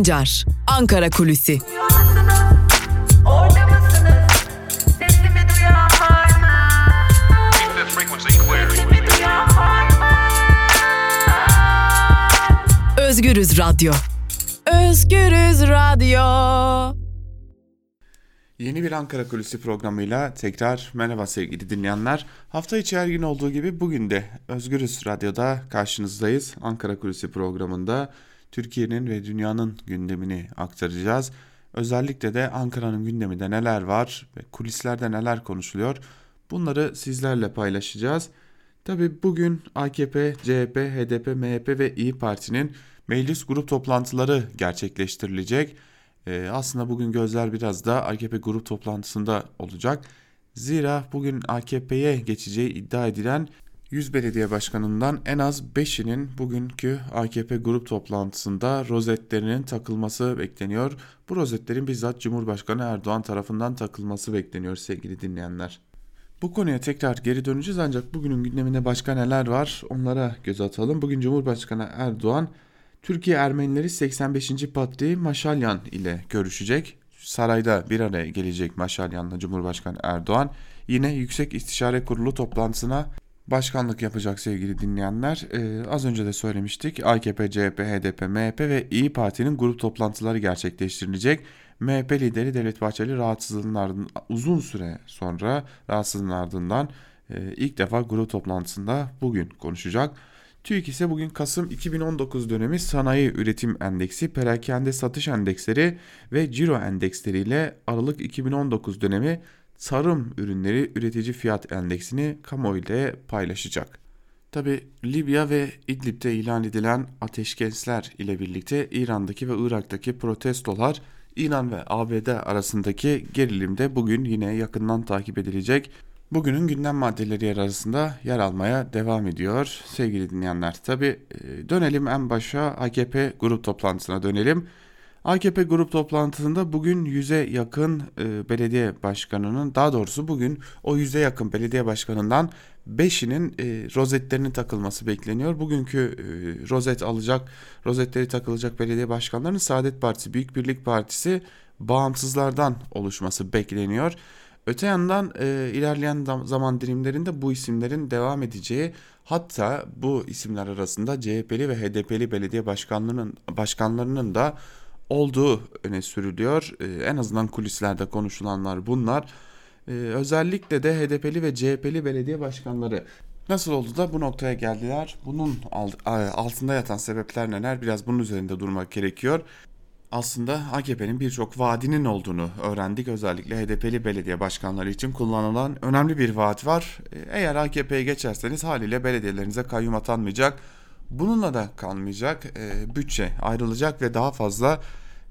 Sancar, Ankara Kulüsi. Özgürüz Radyo. Özgürüz Radyo. Yeni bir Ankara Kulisi programıyla tekrar merhaba sevgili dinleyenler. Hafta içi her gün olduğu gibi bugün de Özgürüz Radyo'da karşınızdayız. Ankara Kulisi programında Türkiye'nin ve dünyanın gündemini aktaracağız. Özellikle de Ankara'nın gündeminde neler var ve kulislerde neler konuşuluyor bunları sizlerle paylaşacağız. Tabi bugün AKP, CHP, HDP, MHP ve İyi Parti'nin meclis grup toplantıları gerçekleştirilecek. Ee, aslında bugün gözler biraz da AKP grup toplantısında olacak. Zira bugün AKP'ye geçeceği iddia edilen 100 belediye başkanından en az 5'inin bugünkü AKP grup toplantısında rozetlerinin takılması bekleniyor. Bu rozetlerin bizzat Cumhurbaşkanı Erdoğan tarafından takılması bekleniyor sevgili dinleyenler. Bu konuya tekrar geri döneceğiz ancak bugünün gündeminde başka neler var onlara göz atalım. Bugün Cumhurbaşkanı Erdoğan Türkiye Ermenileri 85. Patriği Maşalyan ile görüşecek. Sarayda bir araya gelecek Maşalyan'la Cumhurbaşkanı Erdoğan. Yine Yüksek İstişare Kurulu toplantısına başkanlık yapacak sevgili dinleyenler. Ee, az önce de söylemiştik AKP, CHP, HDP, MHP ve İyi Parti'nin grup toplantıları gerçekleştirilecek. MHP lideri Devlet Bahçeli rahatsızlığının uzun süre sonra rahatsızlığının ardından e, ilk defa grup toplantısında bugün konuşacak. TÜİK ise bugün Kasım 2019 dönemi sanayi üretim endeksi, perakende satış endeksleri ve ciro endeksleriyle Aralık 2019 dönemi tarım ürünleri üretici fiyat endeksini kamuoyuyla paylaşacak. Tabi Libya ve İdlib'de ilan edilen ateşkesler ile birlikte İran'daki ve Irak'taki protestolar İran ve ABD arasındaki gerilim de bugün yine yakından takip edilecek. Bugünün gündem maddeleri yer arasında yer almaya devam ediyor sevgili dinleyenler. Tabi e, dönelim en başa AKP grup toplantısına dönelim. AKP grup toplantısında bugün yüze yakın e, belediye başkanının daha doğrusu bugün o yüze yakın belediye başkanından 5'inin e, rozetlerinin takılması bekleniyor. Bugünkü e, rozet alacak, rozetleri takılacak belediye başkanlarının Saadet Partisi, Büyük Birlik Partisi, bağımsızlardan oluşması bekleniyor. Öte yandan e, ilerleyen zaman dilimlerinde bu isimlerin devam edeceği hatta bu isimler arasında CHP'li ve HDP'li belediye başkanlarının başkanlarının da olduğu öne sürülüyor. E, en azından kulislerde konuşulanlar bunlar. E, özellikle de HDP'li ve CHP'li belediye başkanları nasıl oldu da bu noktaya geldiler? Bunun altında yatan sebepler neler? Biraz bunun üzerinde durmak gerekiyor aslında AKP'nin birçok vaadinin olduğunu öğrendik. Özellikle HDP'li belediye başkanları için kullanılan önemli bir vaat var. Eğer AKP'ye geçerseniz haliyle belediyelerinize kayyum atanmayacak. Bununla da kalmayacak. E, bütçe ayrılacak ve daha fazla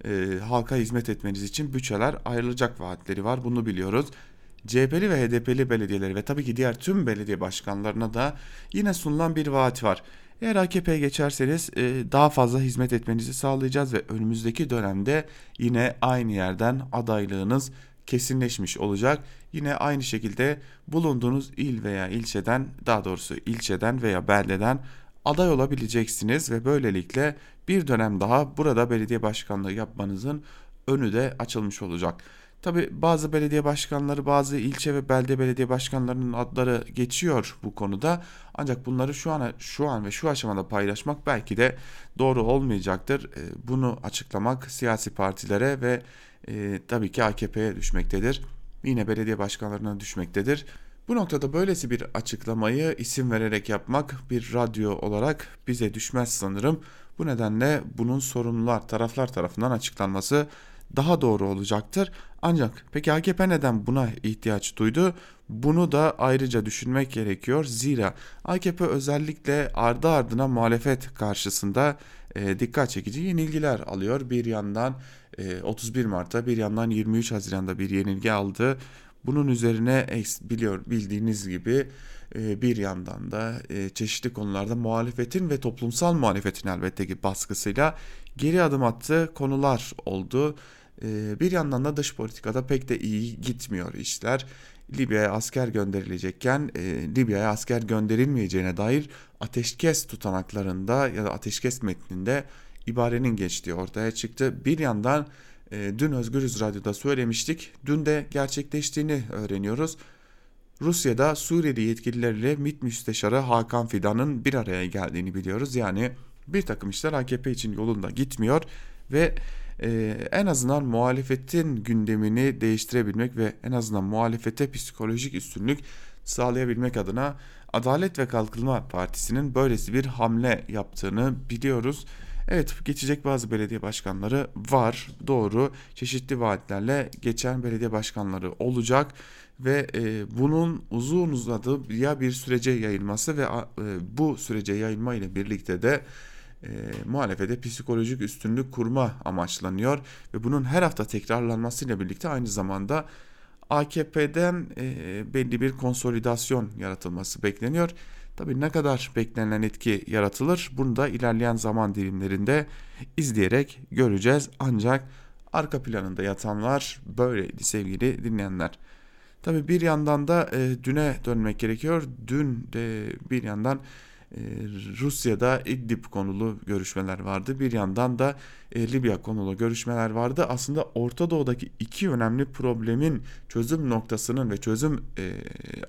e, halka hizmet etmeniz için bütçeler ayrılacak vaatleri var. Bunu biliyoruz. CHP'li ve HDP'li belediyeleri ve tabii ki diğer tüm belediye başkanlarına da yine sunulan bir vaat var. Eğer AKP'ye geçerseniz e, daha fazla hizmet etmenizi sağlayacağız ve önümüzdeki dönemde yine aynı yerden adaylığınız kesinleşmiş olacak. Yine aynı şekilde bulunduğunuz il veya ilçeden daha doğrusu ilçeden veya beldeden aday olabileceksiniz ve böylelikle bir dönem daha burada belediye başkanlığı yapmanızın önü de açılmış olacak. Tabi bazı belediye başkanları, bazı ilçe ve belde belediye başkanlarının adları geçiyor bu konuda. Ancak bunları şu an şu an ve şu aşamada paylaşmak belki de doğru olmayacaktır. Ee, bunu açıklamak siyasi partilere ve e, tabii ki AKP'ye düşmektedir. Yine belediye başkanlarına düşmektedir. Bu noktada böylesi bir açıklamayı isim vererek yapmak bir radyo olarak bize düşmez sanırım. Bu nedenle bunun sorumlular taraflar tarafından açıklanması daha doğru olacaktır. Ancak peki AKP neden buna ihtiyaç duydu? Bunu da ayrıca düşünmek gerekiyor. Zira AKP özellikle ardı ardına muhalefet karşısında e, dikkat çekici yenilgiler alıyor. Bir yandan e, 31 Mart'ta bir yandan 23 Haziran'da bir yenilgi aldı. Bunun üzerine biliyor bildiğiniz gibi e, bir yandan da e, çeşitli konularda muhalefetin ve toplumsal muhalefetin elbette ki baskısıyla geri adım attığı konular oldu. Ee, bir yandan da dış politikada pek de iyi gitmiyor işler. Libya'ya asker gönderilecekken e, Libya'ya asker gönderilmeyeceğine dair ateşkes tutanaklarında ya da ateşkes metninde ibarenin geçtiği ortaya çıktı. Bir yandan e, dün Özgürüz Radyo'da söylemiştik. Dün de gerçekleştiğini öğreniyoruz. Rusya'da Suriyeli yetkililerle MİT Müsteşarı Hakan Fidan'ın bir araya geldiğini biliyoruz. Yani bir takım işler AKP için yolunda gitmiyor ve e, en azından muhalefetin gündemini değiştirebilmek ve en azından muhalefete psikolojik üstünlük sağlayabilmek adına Adalet ve Kalkınma Partisi'nin böylesi bir hamle yaptığını biliyoruz. Evet geçecek bazı belediye başkanları var doğru çeşitli vaatlerle geçen belediye başkanları olacak ve e, bunun uzun uzadı ya bir sürece yayılması ve e, bu sürece yayılma ile birlikte de e, muhalefete psikolojik üstünlük kurma amaçlanıyor ve bunun her hafta tekrarlanmasıyla birlikte aynı zamanda AKP'den e, belli bir konsolidasyon yaratılması bekleniyor. Tabii ne kadar beklenen etki yaratılır bunu da ilerleyen zaman dilimlerinde izleyerek göreceğiz. Ancak arka planında yatanlar böyleydi sevgili dinleyenler. Tabii bir yandan da e, düne dönmek gerekiyor. Dün de bir yandan e, Rusya'da İdlib konulu görüşmeler vardı. Bir yandan da e, Libya konulu görüşmeler vardı. Aslında Orta Doğu'daki iki önemli problemin çözüm noktasının ve çözüm e,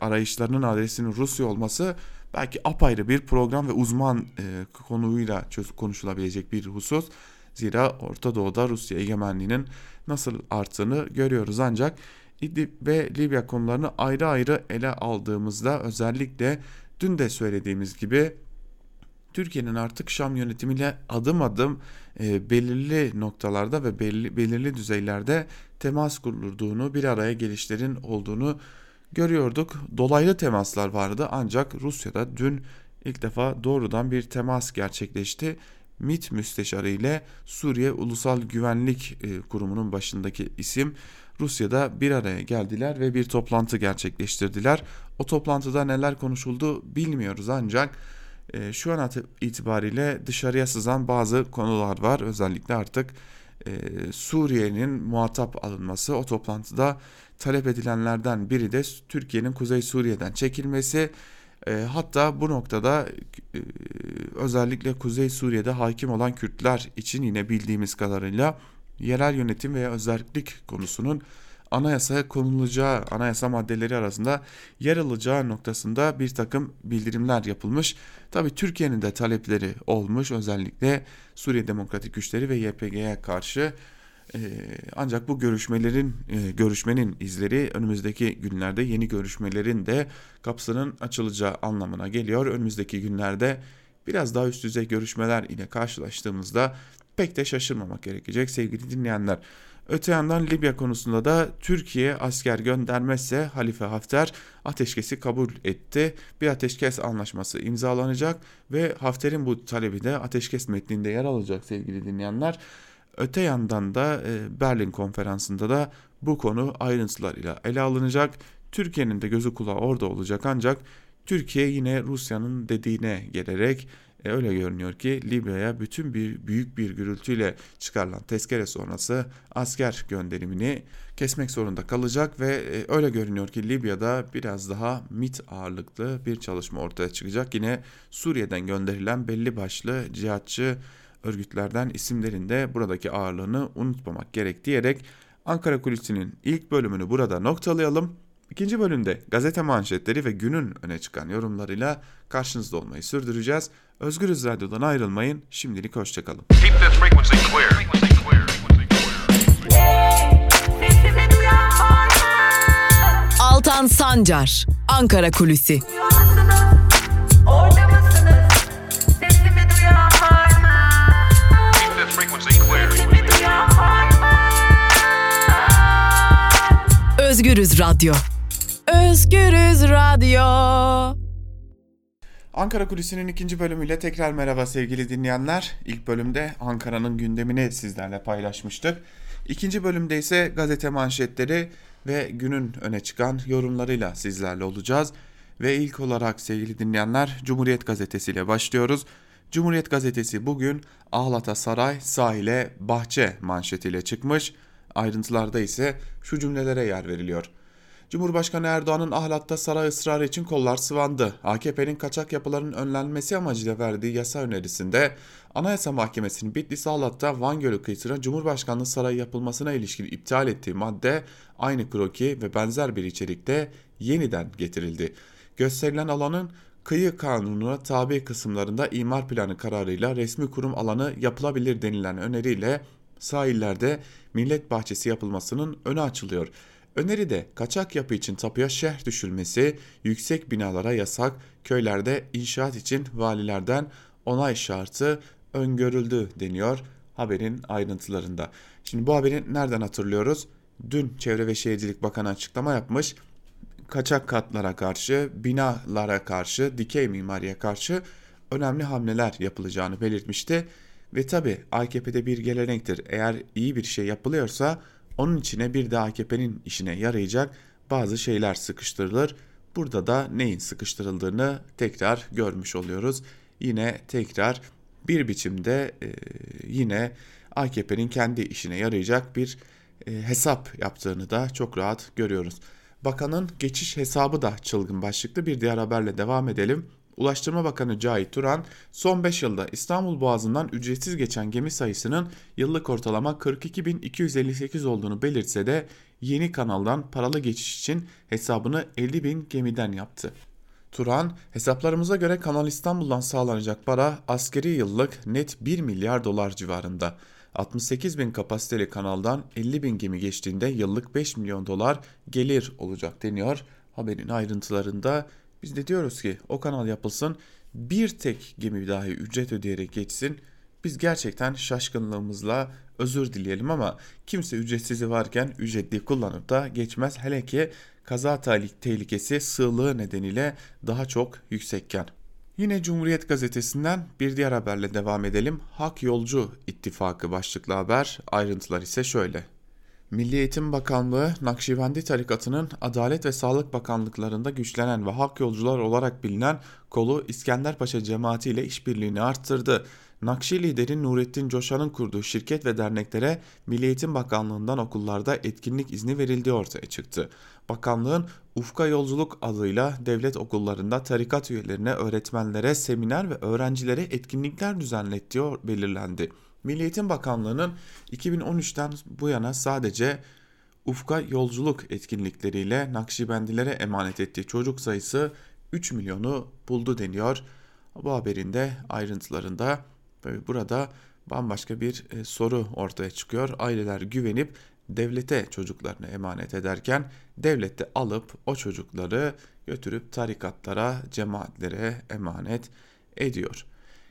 arayışlarının adresinin Rusya olması belki apayrı bir program ve uzman e, konuyla çöz, konuşulabilecek bir husus. Zira Orta Doğu'da Rusya egemenliğinin nasıl arttığını görüyoruz ancak İdlib ve Libya konularını ayrı ayrı ele aldığımızda özellikle dün de söylediğimiz gibi Türkiye'nin artık Şam yönetimiyle adım adım e, belirli noktalarda ve belli, belirli düzeylerde temas kurulduğunu, bir araya gelişlerin olduğunu görüyorduk. Dolaylı temaslar vardı ancak Rusya'da dün ilk defa doğrudan bir temas gerçekleşti. MİT müsteşarı ile Suriye Ulusal Güvenlik e, Kurumu'nun başındaki isim Rusya'da bir araya geldiler ve bir toplantı gerçekleştirdiler. O toplantıda neler konuşuldu bilmiyoruz ancak e, şu an itibariyle dışarıya sızan bazı konular var. Özellikle artık e, Suriye'nin muhatap alınması o toplantıda talep edilenlerden biri de Türkiye'nin Kuzey Suriye'den çekilmesi. E, hatta bu noktada e, özellikle Kuzey Suriye'de hakim olan Kürtler için yine bildiğimiz kadarıyla yerel yönetim veya özellik konusunun anayasaya konulacağı anayasa maddeleri arasında yer alacağı noktasında bir takım bildirimler yapılmış. Tabi Türkiye'nin de talepleri olmuş özellikle Suriye Demokratik Güçleri ve YPG'ye karşı ancak bu görüşmelerin e, görüşmenin izleri önümüzdeki günlerde yeni görüşmelerin de kapısının açılacağı anlamına geliyor. Önümüzdeki günlerde biraz daha üst düzey görüşmeler ile karşılaştığımızda pek de şaşırmamak gerekecek sevgili dinleyenler. Öte yandan Libya konusunda da Türkiye asker göndermezse Halife Hafter ateşkesi kabul etti. Bir ateşkes anlaşması imzalanacak ve Hafter'in bu talebi de ateşkes metninde yer alacak sevgili dinleyenler. Öte yandan da e, Berlin konferansında da bu konu ayrıntılarıyla ele alınacak. Türkiye'nin de gözü kulağı orada olacak ancak Türkiye yine Rusya'nın dediğine gelerek e, öyle görünüyor ki Libya'ya bütün bir büyük bir gürültüyle çıkarılan tezkere sonrası asker gönderimini kesmek zorunda kalacak ve e, öyle görünüyor ki Libya'da biraz daha MIT ağırlıklı bir çalışma ortaya çıkacak. Yine Suriye'den gönderilen belli başlı cihatçı örgütlerden isimlerin de buradaki ağırlığını unutmamak gerek diyerek Ankara Kulisi'nin ilk bölümünü burada noktalayalım. İkinci bölümde gazete manşetleri ve günün öne çıkan yorumlarıyla karşınızda olmayı sürdüreceğiz. Özgürüz Radyo'dan ayrılmayın. Şimdilik hoşçakalın. Altan Sancar, Ankara Kulüsi. Özgürüz Radyo. Özgürüz Radyo. Ankara Kulisi'nin ikinci bölümüyle tekrar merhaba sevgili dinleyenler. İlk bölümde Ankara'nın gündemini sizlerle paylaşmıştık. İkinci bölümde ise gazete manşetleri ve günün öne çıkan yorumlarıyla sizlerle olacağız. Ve ilk olarak sevgili dinleyenler Cumhuriyet Gazetesi ile başlıyoruz. Cumhuriyet Gazetesi bugün Ağlata Saray sahile bahçe manşetiyle çıkmış. Ayrıntılarda ise şu cümlelere yer veriliyor. Cumhurbaşkanı Erdoğan'ın ahlatta saray ısrarı için kollar sıvandı. AKP'nin kaçak yapıların önlenmesi amacıyla verdiği yasa önerisinde Anayasa Mahkemesi'nin Bitlis Ahlat'ta Van Gölü kıyısına Cumhurbaşkanlığı sarayı yapılmasına ilişkin iptal ettiği madde aynı kroki ve benzer bir içerikte yeniden getirildi. Gösterilen alanın kıyı kanununa tabi kısımlarında imar planı kararıyla resmi kurum alanı yapılabilir denilen öneriyle sahillerde millet bahçesi yapılmasının önü açılıyor. Öneride kaçak yapı için tapuya şerh düşülmesi, yüksek binalara yasak, köylerde inşaat için valilerden onay şartı öngörüldü deniyor haberin ayrıntılarında. Şimdi bu haberi nereden hatırlıyoruz? Dün Çevre ve Şehircilik Bakanı açıklama yapmış. Kaçak katlara karşı, binalara karşı, dikey mimariye karşı önemli hamleler yapılacağını belirtmişti. Ve tabi AKP'de bir gelenektir. Eğer iyi bir şey yapılıyorsa onun içine bir de AKP'nin işine yarayacak bazı şeyler sıkıştırılır. Burada da neyin sıkıştırıldığını tekrar görmüş oluyoruz. Yine tekrar bir biçimde e, yine AKP'nin kendi işine yarayacak bir e, hesap yaptığını da çok rahat görüyoruz. Bakanın geçiş hesabı da çılgın başlıklı bir diğer haberle devam edelim. Ulaştırma Bakanı Cahit Turan son 5 yılda İstanbul Boğazı'ndan ücretsiz geçen gemi sayısının yıllık ortalama 42.258 olduğunu belirtse de yeni kanaldan paralı geçiş için hesabını 50.000 gemiden yaptı. Turan, hesaplarımıza göre Kanal İstanbul'dan sağlanacak para askeri yıllık net 1 milyar dolar civarında. 68 bin kapasiteli kanaldan 50 bin gemi geçtiğinde yıllık 5 milyon dolar gelir olacak deniyor. Haberin ayrıntılarında biz de diyoruz ki o kanal yapılsın bir tek gemi dahi ücret ödeyerek geçsin. Biz gerçekten şaşkınlığımızla özür dileyelim ama kimse ücretsizi varken ücretli kullanıp da geçmez. Hele ki kaza tehlikesi sığlığı nedeniyle daha çok yüksekken. Yine Cumhuriyet Gazetesi'nden bir diğer haberle devam edelim. Hak Yolcu İttifakı başlıklı haber. Ayrıntılar ise şöyle. Milli Eğitim Bakanlığı, Nakşibendi tarikatının Adalet ve Sağlık Bakanlıklarında güçlenen ve hak yolcular olarak bilinen kolu İskenderpaşa cemaati ile işbirliğini arttırdı. Nakşi lideri Nurettin Coşan'ın kurduğu şirket ve derneklere Milli Eğitim Bakanlığı'ndan okullarda etkinlik izni verildiği ortaya çıktı. Bakanlığın Ufka Yolculuk adıyla devlet okullarında tarikat üyelerine, öğretmenlere, seminer ve öğrencilere etkinlikler düzenlettiği belirlendi. Milli Eğitim Bakanlığı'nın 2013'ten bu yana sadece Ufka yolculuk etkinlikleriyle Nakşibendilere emanet ettiği çocuk sayısı 3 milyonu buldu deniyor. Bu haberin de ayrıntılarında burada bambaşka bir e, soru ortaya çıkıyor. Aileler güvenip devlete çocuklarını emanet ederken devlet de alıp o çocukları götürüp tarikatlara, cemaatlere emanet ediyor.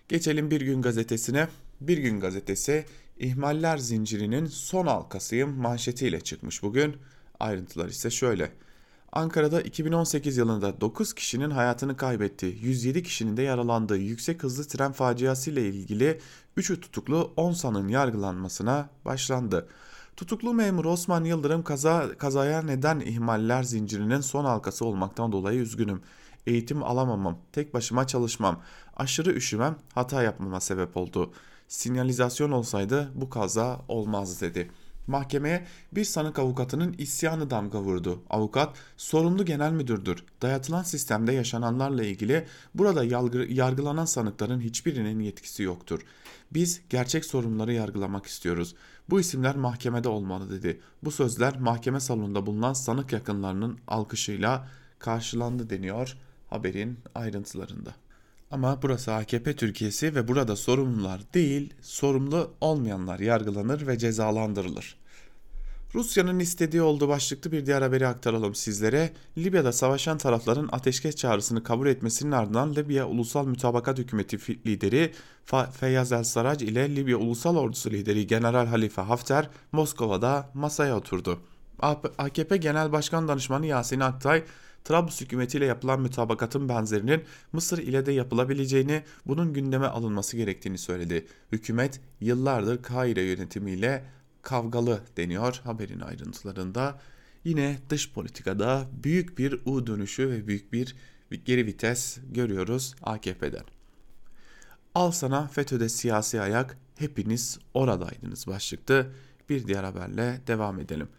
Geçelim Bir Gün Gazetesi'ne. Bir Gün Gazetesi ihmaller zincirinin son halkasıyım manşetiyle çıkmış bugün. Ayrıntılar ise şöyle. Ankara'da 2018 yılında 9 kişinin hayatını kaybettiği, 107 kişinin de yaralandığı yüksek hızlı tren faciası ile ilgili 3'ü tutuklu 10 sanın yargılanmasına başlandı. Tutuklu memur Osman Yıldırım kaza, kazaya neden ihmaller zincirinin son halkası olmaktan dolayı üzgünüm. Eğitim alamamam, tek başıma çalışmam, aşırı üşümem hata yapmama sebep oldu. Sinyalizasyon olsaydı bu kaza olmazdı dedi. Mahkemeye bir sanık avukatının isyanı damga vurdu. Avukat sorumlu genel müdürdür. Dayatılan sistemde yaşananlarla ilgili burada yargılanan sanıkların hiçbirinin yetkisi yoktur. Biz gerçek sorunları yargılamak istiyoruz. Bu isimler mahkemede olmalı dedi. Bu sözler mahkeme salonunda bulunan sanık yakınlarının alkışıyla karşılandı deniyor haberin ayrıntılarında. Ama burası AKP Türkiye'si ve burada sorumlular değil, sorumlu olmayanlar yargılanır ve cezalandırılır. Rusya'nın istediği olduğu başlıklı bir diğer haberi aktaralım sizlere. Libya'da savaşan tarafların ateşkes çağrısını kabul etmesinin ardından Libya Ulusal Mütabakat Hükümeti lideri Feyyaz El Sarraj ile Libya Ulusal Ordusu lideri General Halife Hafter Moskova'da masaya oturdu. AKP Genel Başkan Danışmanı Yasin Aktay, Trablus hükümetiyle yapılan mütabakatın benzerinin Mısır ile de yapılabileceğini, bunun gündeme alınması gerektiğini söyledi. Hükümet yıllardır Kahire yönetimiyle kavgalı deniyor haberin ayrıntılarında. Yine dış politikada büyük bir U dönüşü ve büyük bir geri vites görüyoruz AKP'den. Al sana FETÖ'de siyasi ayak hepiniz oradaydınız başlıklı bir diğer haberle devam edelim.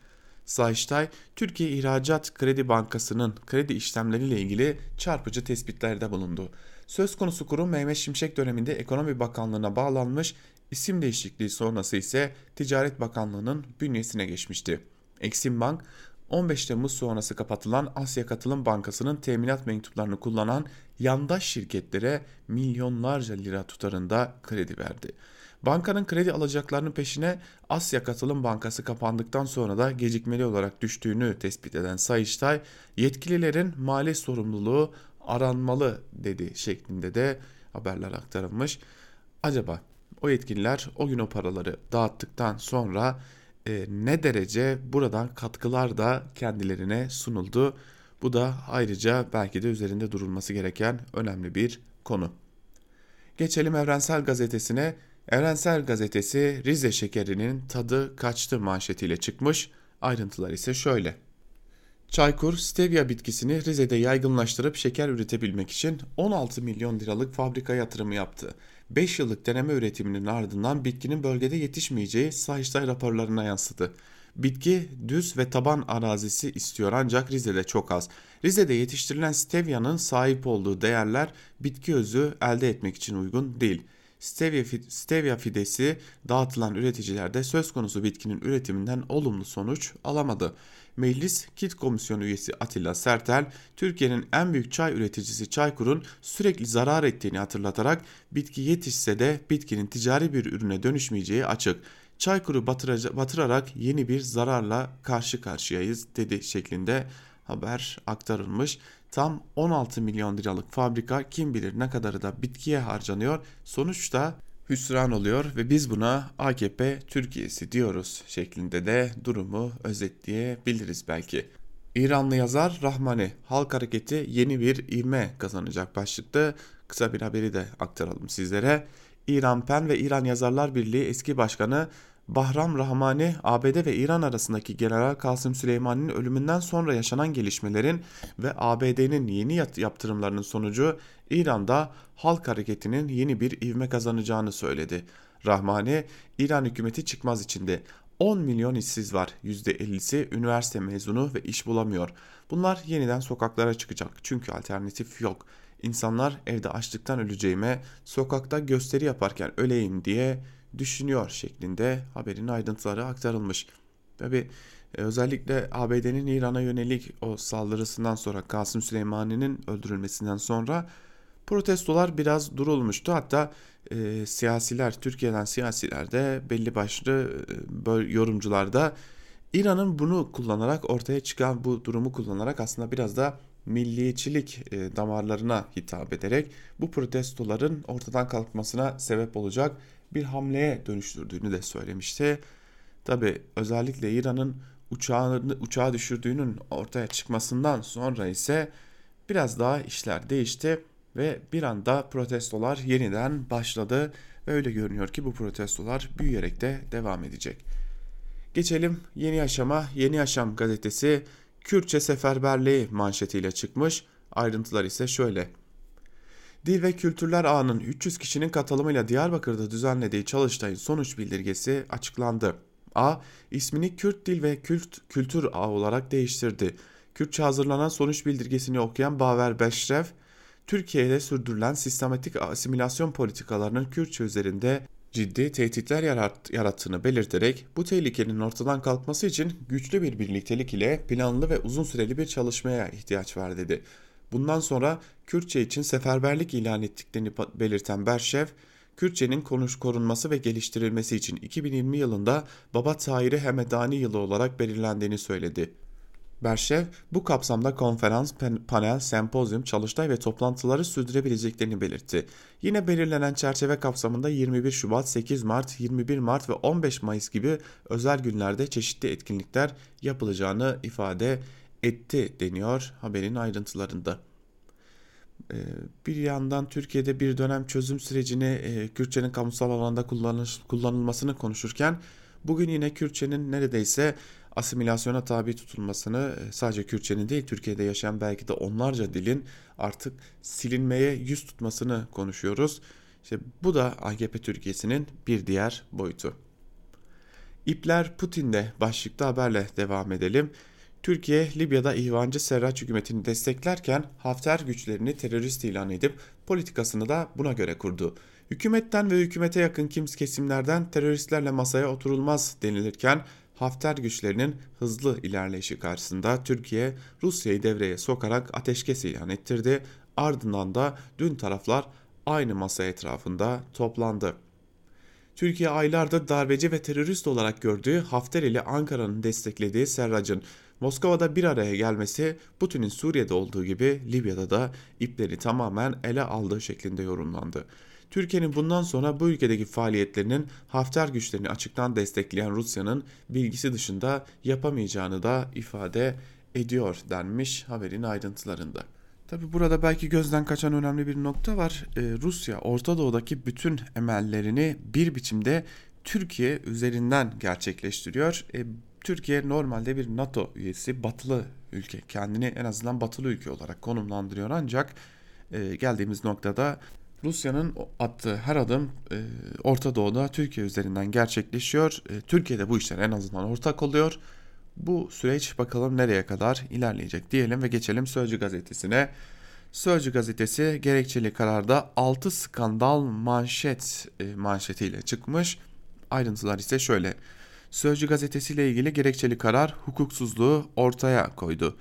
Sayıştay, Türkiye İhracat Kredi Bankası'nın kredi işlemleriyle ilgili çarpıcı tespitlerde bulundu. Söz konusu kurum Mehmet Şimşek döneminde Ekonomi Bakanlığı'na bağlanmış, isim değişikliği sonrası ise Ticaret Bakanlığı'nın bünyesine geçmişti. Exim Bank, 15 Temmuz sonrası kapatılan Asya Katılım Bankası'nın teminat mektuplarını kullanan yandaş şirketlere milyonlarca lira tutarında kredi verdi. Bankanın kredi alacaklarının peşine Asya Katılım Bankası kapandıktan sonra da gecikmeli olarak düştüğünü tespit eden Sayıştay, yetkililerin mali sorumluluğu aranmalı dedi şeklinde de haberler aktarılmış. Acaba o yetkililer o gün o paraları dağıttıktan sonra e, ne derece buradan katkılar da kendilerine sunuldu? Bu da ayrıca belki de üzerinde durulması gereken önemli bir konu. Geçelim Evrensel Gazetesi'ne. Evrensel Gazetesi Rize şekerinin tadı kaçtı manşetiyle çıkmış. Ayrıntılar ise şöyle. Çaykur, stevia bitkisini Rize'de yaygınlaştırıp şeker üretebilmek için 16 milyon liralık fabrika yatırımı yaptı. 5 yıllık deneme üretiminin ardından bitkinin bölgede yetişmeyeceği Sayıştay raporlarına yansıdı. Bitki düz ve taban arazisi istiyor ancak Rize'de çok az. Rize'de yetiştirilen stevia'nın sahip olduğu değerler bitki özü elde etmek için uygun değil. Stevia, stevia fidesi dağıtılan üreticiler de söz konusu bitkinin üretiminden olumlu sonuç alamadı. Meclis Kit Komisyonu üyesi Atilla Sertel, Türkiye'nin en büyük çay üreticisi Çaykur'un sürekli zarar ettiğini hatırlatarak bitki yetişse de bitkinin ticari bir ürüne dönüşmeyeceği açık. Çaykur'u batırarak yeni bir zararla karşı karşıyayız dedi şeklinde haber aktarılmış. Tam 16 milyon liralık fabrika kim bilir ne kadarı da bitkiye harcanıyor. Sonuçta hüsran oluyor ve biz buna AKP Türkiye'si diyoruz şeklinde de durumu özetleyebiliriz belki. İranlı yazar Rahmani Halk Hareketi yeni bir ivme kazanacak başlıkta kısa bir haberi de aktaralım sizlere. İran PEN ve İran Yazarlar Birliği eski başkanı Bahram Rahmani, ABD ve İran arasındaki General Kasım Süleyman'ın ölümünden sonra yaşanan gelişmelerin ve ABD'nin yeni yaptırımlarının sonucu İran'da halk hareketinin yeni bir ivme kazanacağını söyledi. Rahmani, İran hükümeti çıkmaz içinde 10 milyon işsiz var. %50'si üniversite mezunu ve iş bulamıyor. Bunlar yeniden sokaklara çıkacak çünkü alternatif yok. İnsanlar evde açlıktan öleceğime, sokakta gösteri yaparken öleyim diye düşünüyor şeklinde haberin ayrıntıları aktarılmış. Tabi e, özellikle ABD'nin İran'a yönelik o saldırısından sonra Kasım Süleymani'nin öldürülmesinden sonra protestolar biraz durulmuştu. Hatta e, siyasiler, Türkiye'den siyasiler de belli başlı e, yorumcular da İran'ın bunu kullanarak ortaya çıkan bu durumu kullanarak aslında biraz da milliyetçilik e, damarlarına hitap ederek bu protestoların ortadan kalkmasına sebep olacak bir hamleye dönüştürdüğünü de söylemişti. Tabi özellikle İran'ın uçağını uçağı düşürdüğünün ortaya çıkmasından sonra ise biraz daha işler değişti ve bir anda protestolar yeniden başladı ve öyle görünüyor ki bu protestolar büyüyerek de devam edecek. Geçelim Yeni Yaşam'a. Yeni Yaşam gazetesi Kürtçe seferberliği manşetiyle çıkmış. Ayrıntılar ise şöyle. Dil ve Kültürler Ağı'nın 300 kişinin katılımıyla Diyarbakır'da düzenlediği çalıştayın sonuç bildirgesi açıklandı. A, ismini Kürt Dil ve Kült Kültür Ağı olarak değiştirdi. Kürtçe hazırlanan sonuç bildirgesini okuyan Baver Beşref, Türkiye'de sürdürülen sistematik asimilasyon politikalarının Kürtçe üzerinde ciddi tehditler yarat yarattığını belirterek bu tehlikenin ortadan kalkması için güçlü bir birliktelik ile planlı ve uzun süreli bir çalışmaya ihtiyaç var dedi. Bundan sonra Kürtçe için seferberlik ilan ettiklerini belirten Berşev, Kürtçenin konuş korunması ve geliştirilmesi için 2020 yılında Baba Tahiri Hemedani yılı olarak belirlendiğini söyledi. Berşev bu kapsamda konferans, panel, sempozyum, çalıştay ve toplantıları sürdürebileceklerini belirtti. Yine belirlenen çerçeve kapsamında 21 Şubat, 8 Mart, 21 Mart ve 15 Mayıs gibi özel günlerde çeşitli etkinlikler yapılacağını ifade etti deniyor haberin ayrıntılarında. Ee, bir yandan Türkiye'de bir dönem çözüm sürecini e, Kürtçenin kamusal alanda kullanılmasını konuşurken bugün yine Kürtçenin neredeyse asimilasyona tabi tutulmasını e, sadece Kürtçenin değil Türkiye'de yaşayan belki de onlarca dilin artık silinmeye yüz tutmasını konuşuyoruz. İşte bu da AKP Türkiye'sinin bir diğer boyutu. İpler Putin'de başlıklı haberle devam edelim. Türkiye, Libya'da ihvancı Serraç hükümetini desteklerken Hafter güçlerini terörist ilan edip politikasını da buna göre kurdu. Hükümetten ve hükümete yakın kimse kesimlerden teröristlerle masaya oturulmaz denilirken Hafter güçlerinin hızlı ilerleyişi karşısında Türkiye Rusya'yı devreye sokarak ateşkes ilan ettirdi. Ardından da dün taraflar aynı masa etrafında toplandı. Türkiye aylardır darbeci ve terörist olarak gördüğü Hafter ile Ankara'nın desteklediği Serrac'ın Moskova'da bir araya gelmesi Putin'in Suriye'de olduğu gibi Libya'da da ipleri tamamen ele aldığı şeklinde yorumlandı. Türkiye'nin bundan sonra bu ülkedeki faaliyetlerinin Hafter güçlerini açıktan destekleyen Rusya'nın bilgisi dışında yapamayacağını da ifade ediyor denmiş haberin ayrıntılarında. Tabi burada belki gözden kaçan önemli bir nokta var. Ee, Rusya Orta Doğu'daki bütün emellerini bir biçimde Türkiye üzerinden gerçekleştiriyor. Ee, Türkiye normalde bir NATO üyesi, batılı ülke. Kendini en azından batılı ülke olarak konumlandırıyor ancak e, geldiğimiz noktada Rusya'nın attığı her adım e, Orta Doğu'da Türkiye üzerinden gerçekleşiyor. E, Türkiye de bu işlere en azından ortak oluyor. Bu süreç bakalım nereye kadar ilerleyecek diyelim ve geçelim Sözcü gazetesine. Sözcü gazetesi gerekçeli kararda 6 skandal manşet e, manşetiyle çıkmış. Ayrıntılar ise şöyle. Sözcü gazetesiyle ilgili gerekçeli karar hukuksuzluğu ortaya koydu.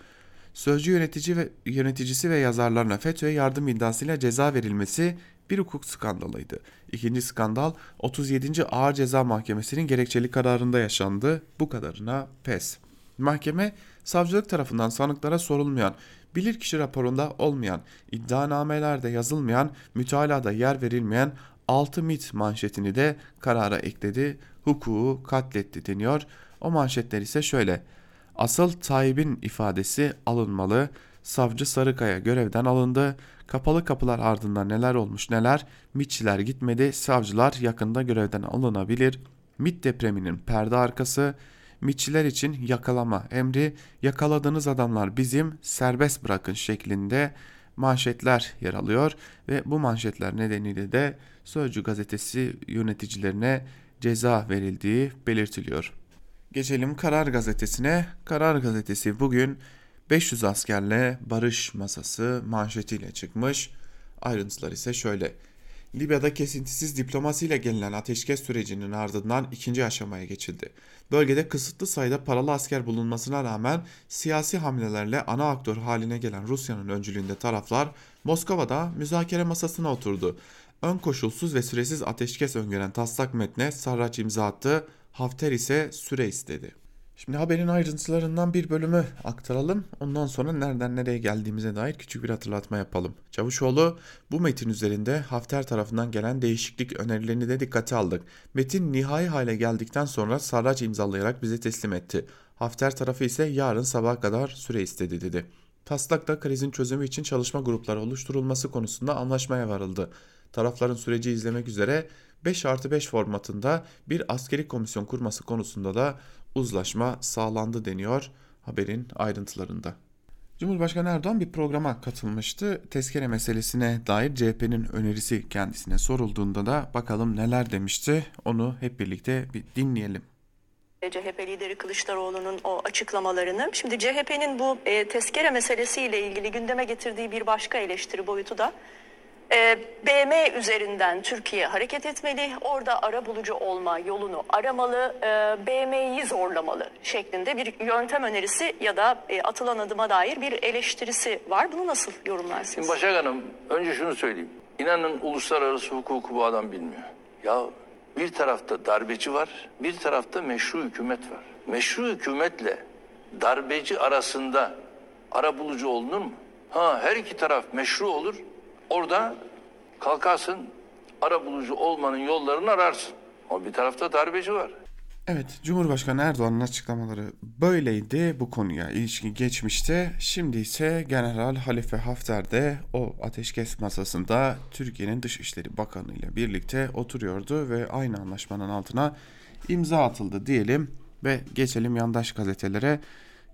Sözcü yönetici ve yöneticisi ve yazarlarına FETÖ'ye yardım iddiasıyla ceza verilmesi bir hukuk skandalıydı. İkinci skandal 37. Ağır Ceza Mahkemesi'nin gerekçeli kararında yaşandı. Bu kadarına pes. Mahkeme savcılık tarafından sanıklara sorulmayan, bilirkişi raporunda olmayan, iddianamelerde yazılmayan, mütalada yer verilmeyen 6 mit manşetini de karara ekledi. Hukuku katletti deniyor. O manşetler ise şöyle. Asıl Tayyip'in ifadesi alınmalı. Savcı Sarıkaya görevden alındı. Kapalı kapılar ardından neler olmuş neler. MİTçiler gitmedi. Savcılar yakında görevden alınabilir. MİT depreminin perde arkası. MİTçiler için yakalama emri. Yakaladığınız adamlar bizim serbest bırakın şeklinde manşetler yer alıyor ve bu manşetler nedeniyle de Sözcü gazetesi yöneticilerine ceza verildiği belirtiliyor. Geçelim Karar Gazetesi'ne. Karar Gazetesi bugün 500 askerle barış masası manşetiyle çıkmış. Ayrıntılar ise şöyle. Libya'da kesintisiz diplomasiyle gelinen ateşkes sürecinin ardından ikinci aşamaya geçildi. Bölgede kısıtlı sayıda paralı asker bulunmasına rağmen siyasi hamlelerle ana aktör haline gelen Rusya'nın öncülüğünde taraflar Moskova'da müzakere masasına oturdu. Ön koşulsuz ve süresiz ateşkes öngören taslak metne Sarraç imza attı, Hafter ise süre istedi. Şimdi haberin ayrıntılarından bir bölümü aktaralım. Ondan sonra nereden nereye geldiğimize dair küçük bir hatırlatma yapalım. Çavuşoğlu bu metin üzerinde Hafter tarafından gelen değişiklik önerilerini de dikkate aldık. Metin nihai hale geldikten sonra Sarraç imzalayarak bize teslim etti. Hafter tarafı ise yarın sabaha kadar süre istedi dedi. Taslakta krizin çözümü için çalışma grupları oluşturulması konusunda anlaşmaya varıldı. Tarafların süreci izlemek üzere 5 artı 5 formatında bir askeri komisyon kurması konusunda da uzlaşma sağlandı deniyor haberin ayrıntılarında. Cumhurbaşkanı Erdoğan bir programa katılmıştı. Tezkere meselesine dair CHP'nin önerisi kendisine sorulduğunda da bakalım neler demişti. Onu hep birlikte bir dinleyelim. CHP lideri Kılıçdaroğlu'nun o açıklamalarını. Şimdi CHP'nin bu e, tezkere meselesiyle ilgili gündeme getirdiği bir başka eleştiri boyutu da e, BM üzerinden Türkiye hareket etmeli, orada ara bulucu olma yolunu aramalı, e, BM'yi zorlamalı şeklinde bir yöntem önerisi ya da e, atılan adıma dair bir eleştirisi var. Bunu nasıl yorumlarsınız? Şimdi Başak Hanım, önce şunu söyleyeyim. İnanın uluslararası hukuku bu adam bilmiyor. Ya bir tarafta darbeci var, bir tarafta meşru hükümet var. Meşru hükümetle darbeci arasında ara bulucu olunur mu? Ha her iki taraf meşru olur, Orada kalkarsın ara bulucu olmanın yollarını ararsın. Ama bir tarafta darbeci var. Evet, Cumhurbaşkanı Erdoğan'ın açıklamaları böyleydi bu konuya ilişkin geçmişte. Şimdi ise General Halife Hafter de o ateşkes masasında Türkiye'nin Dışişleri Bakanı ile birlikte oturuyordu ve aynı anlaşmanın altına imza atıldı diyelim ve geçelim yandaş gazetelere.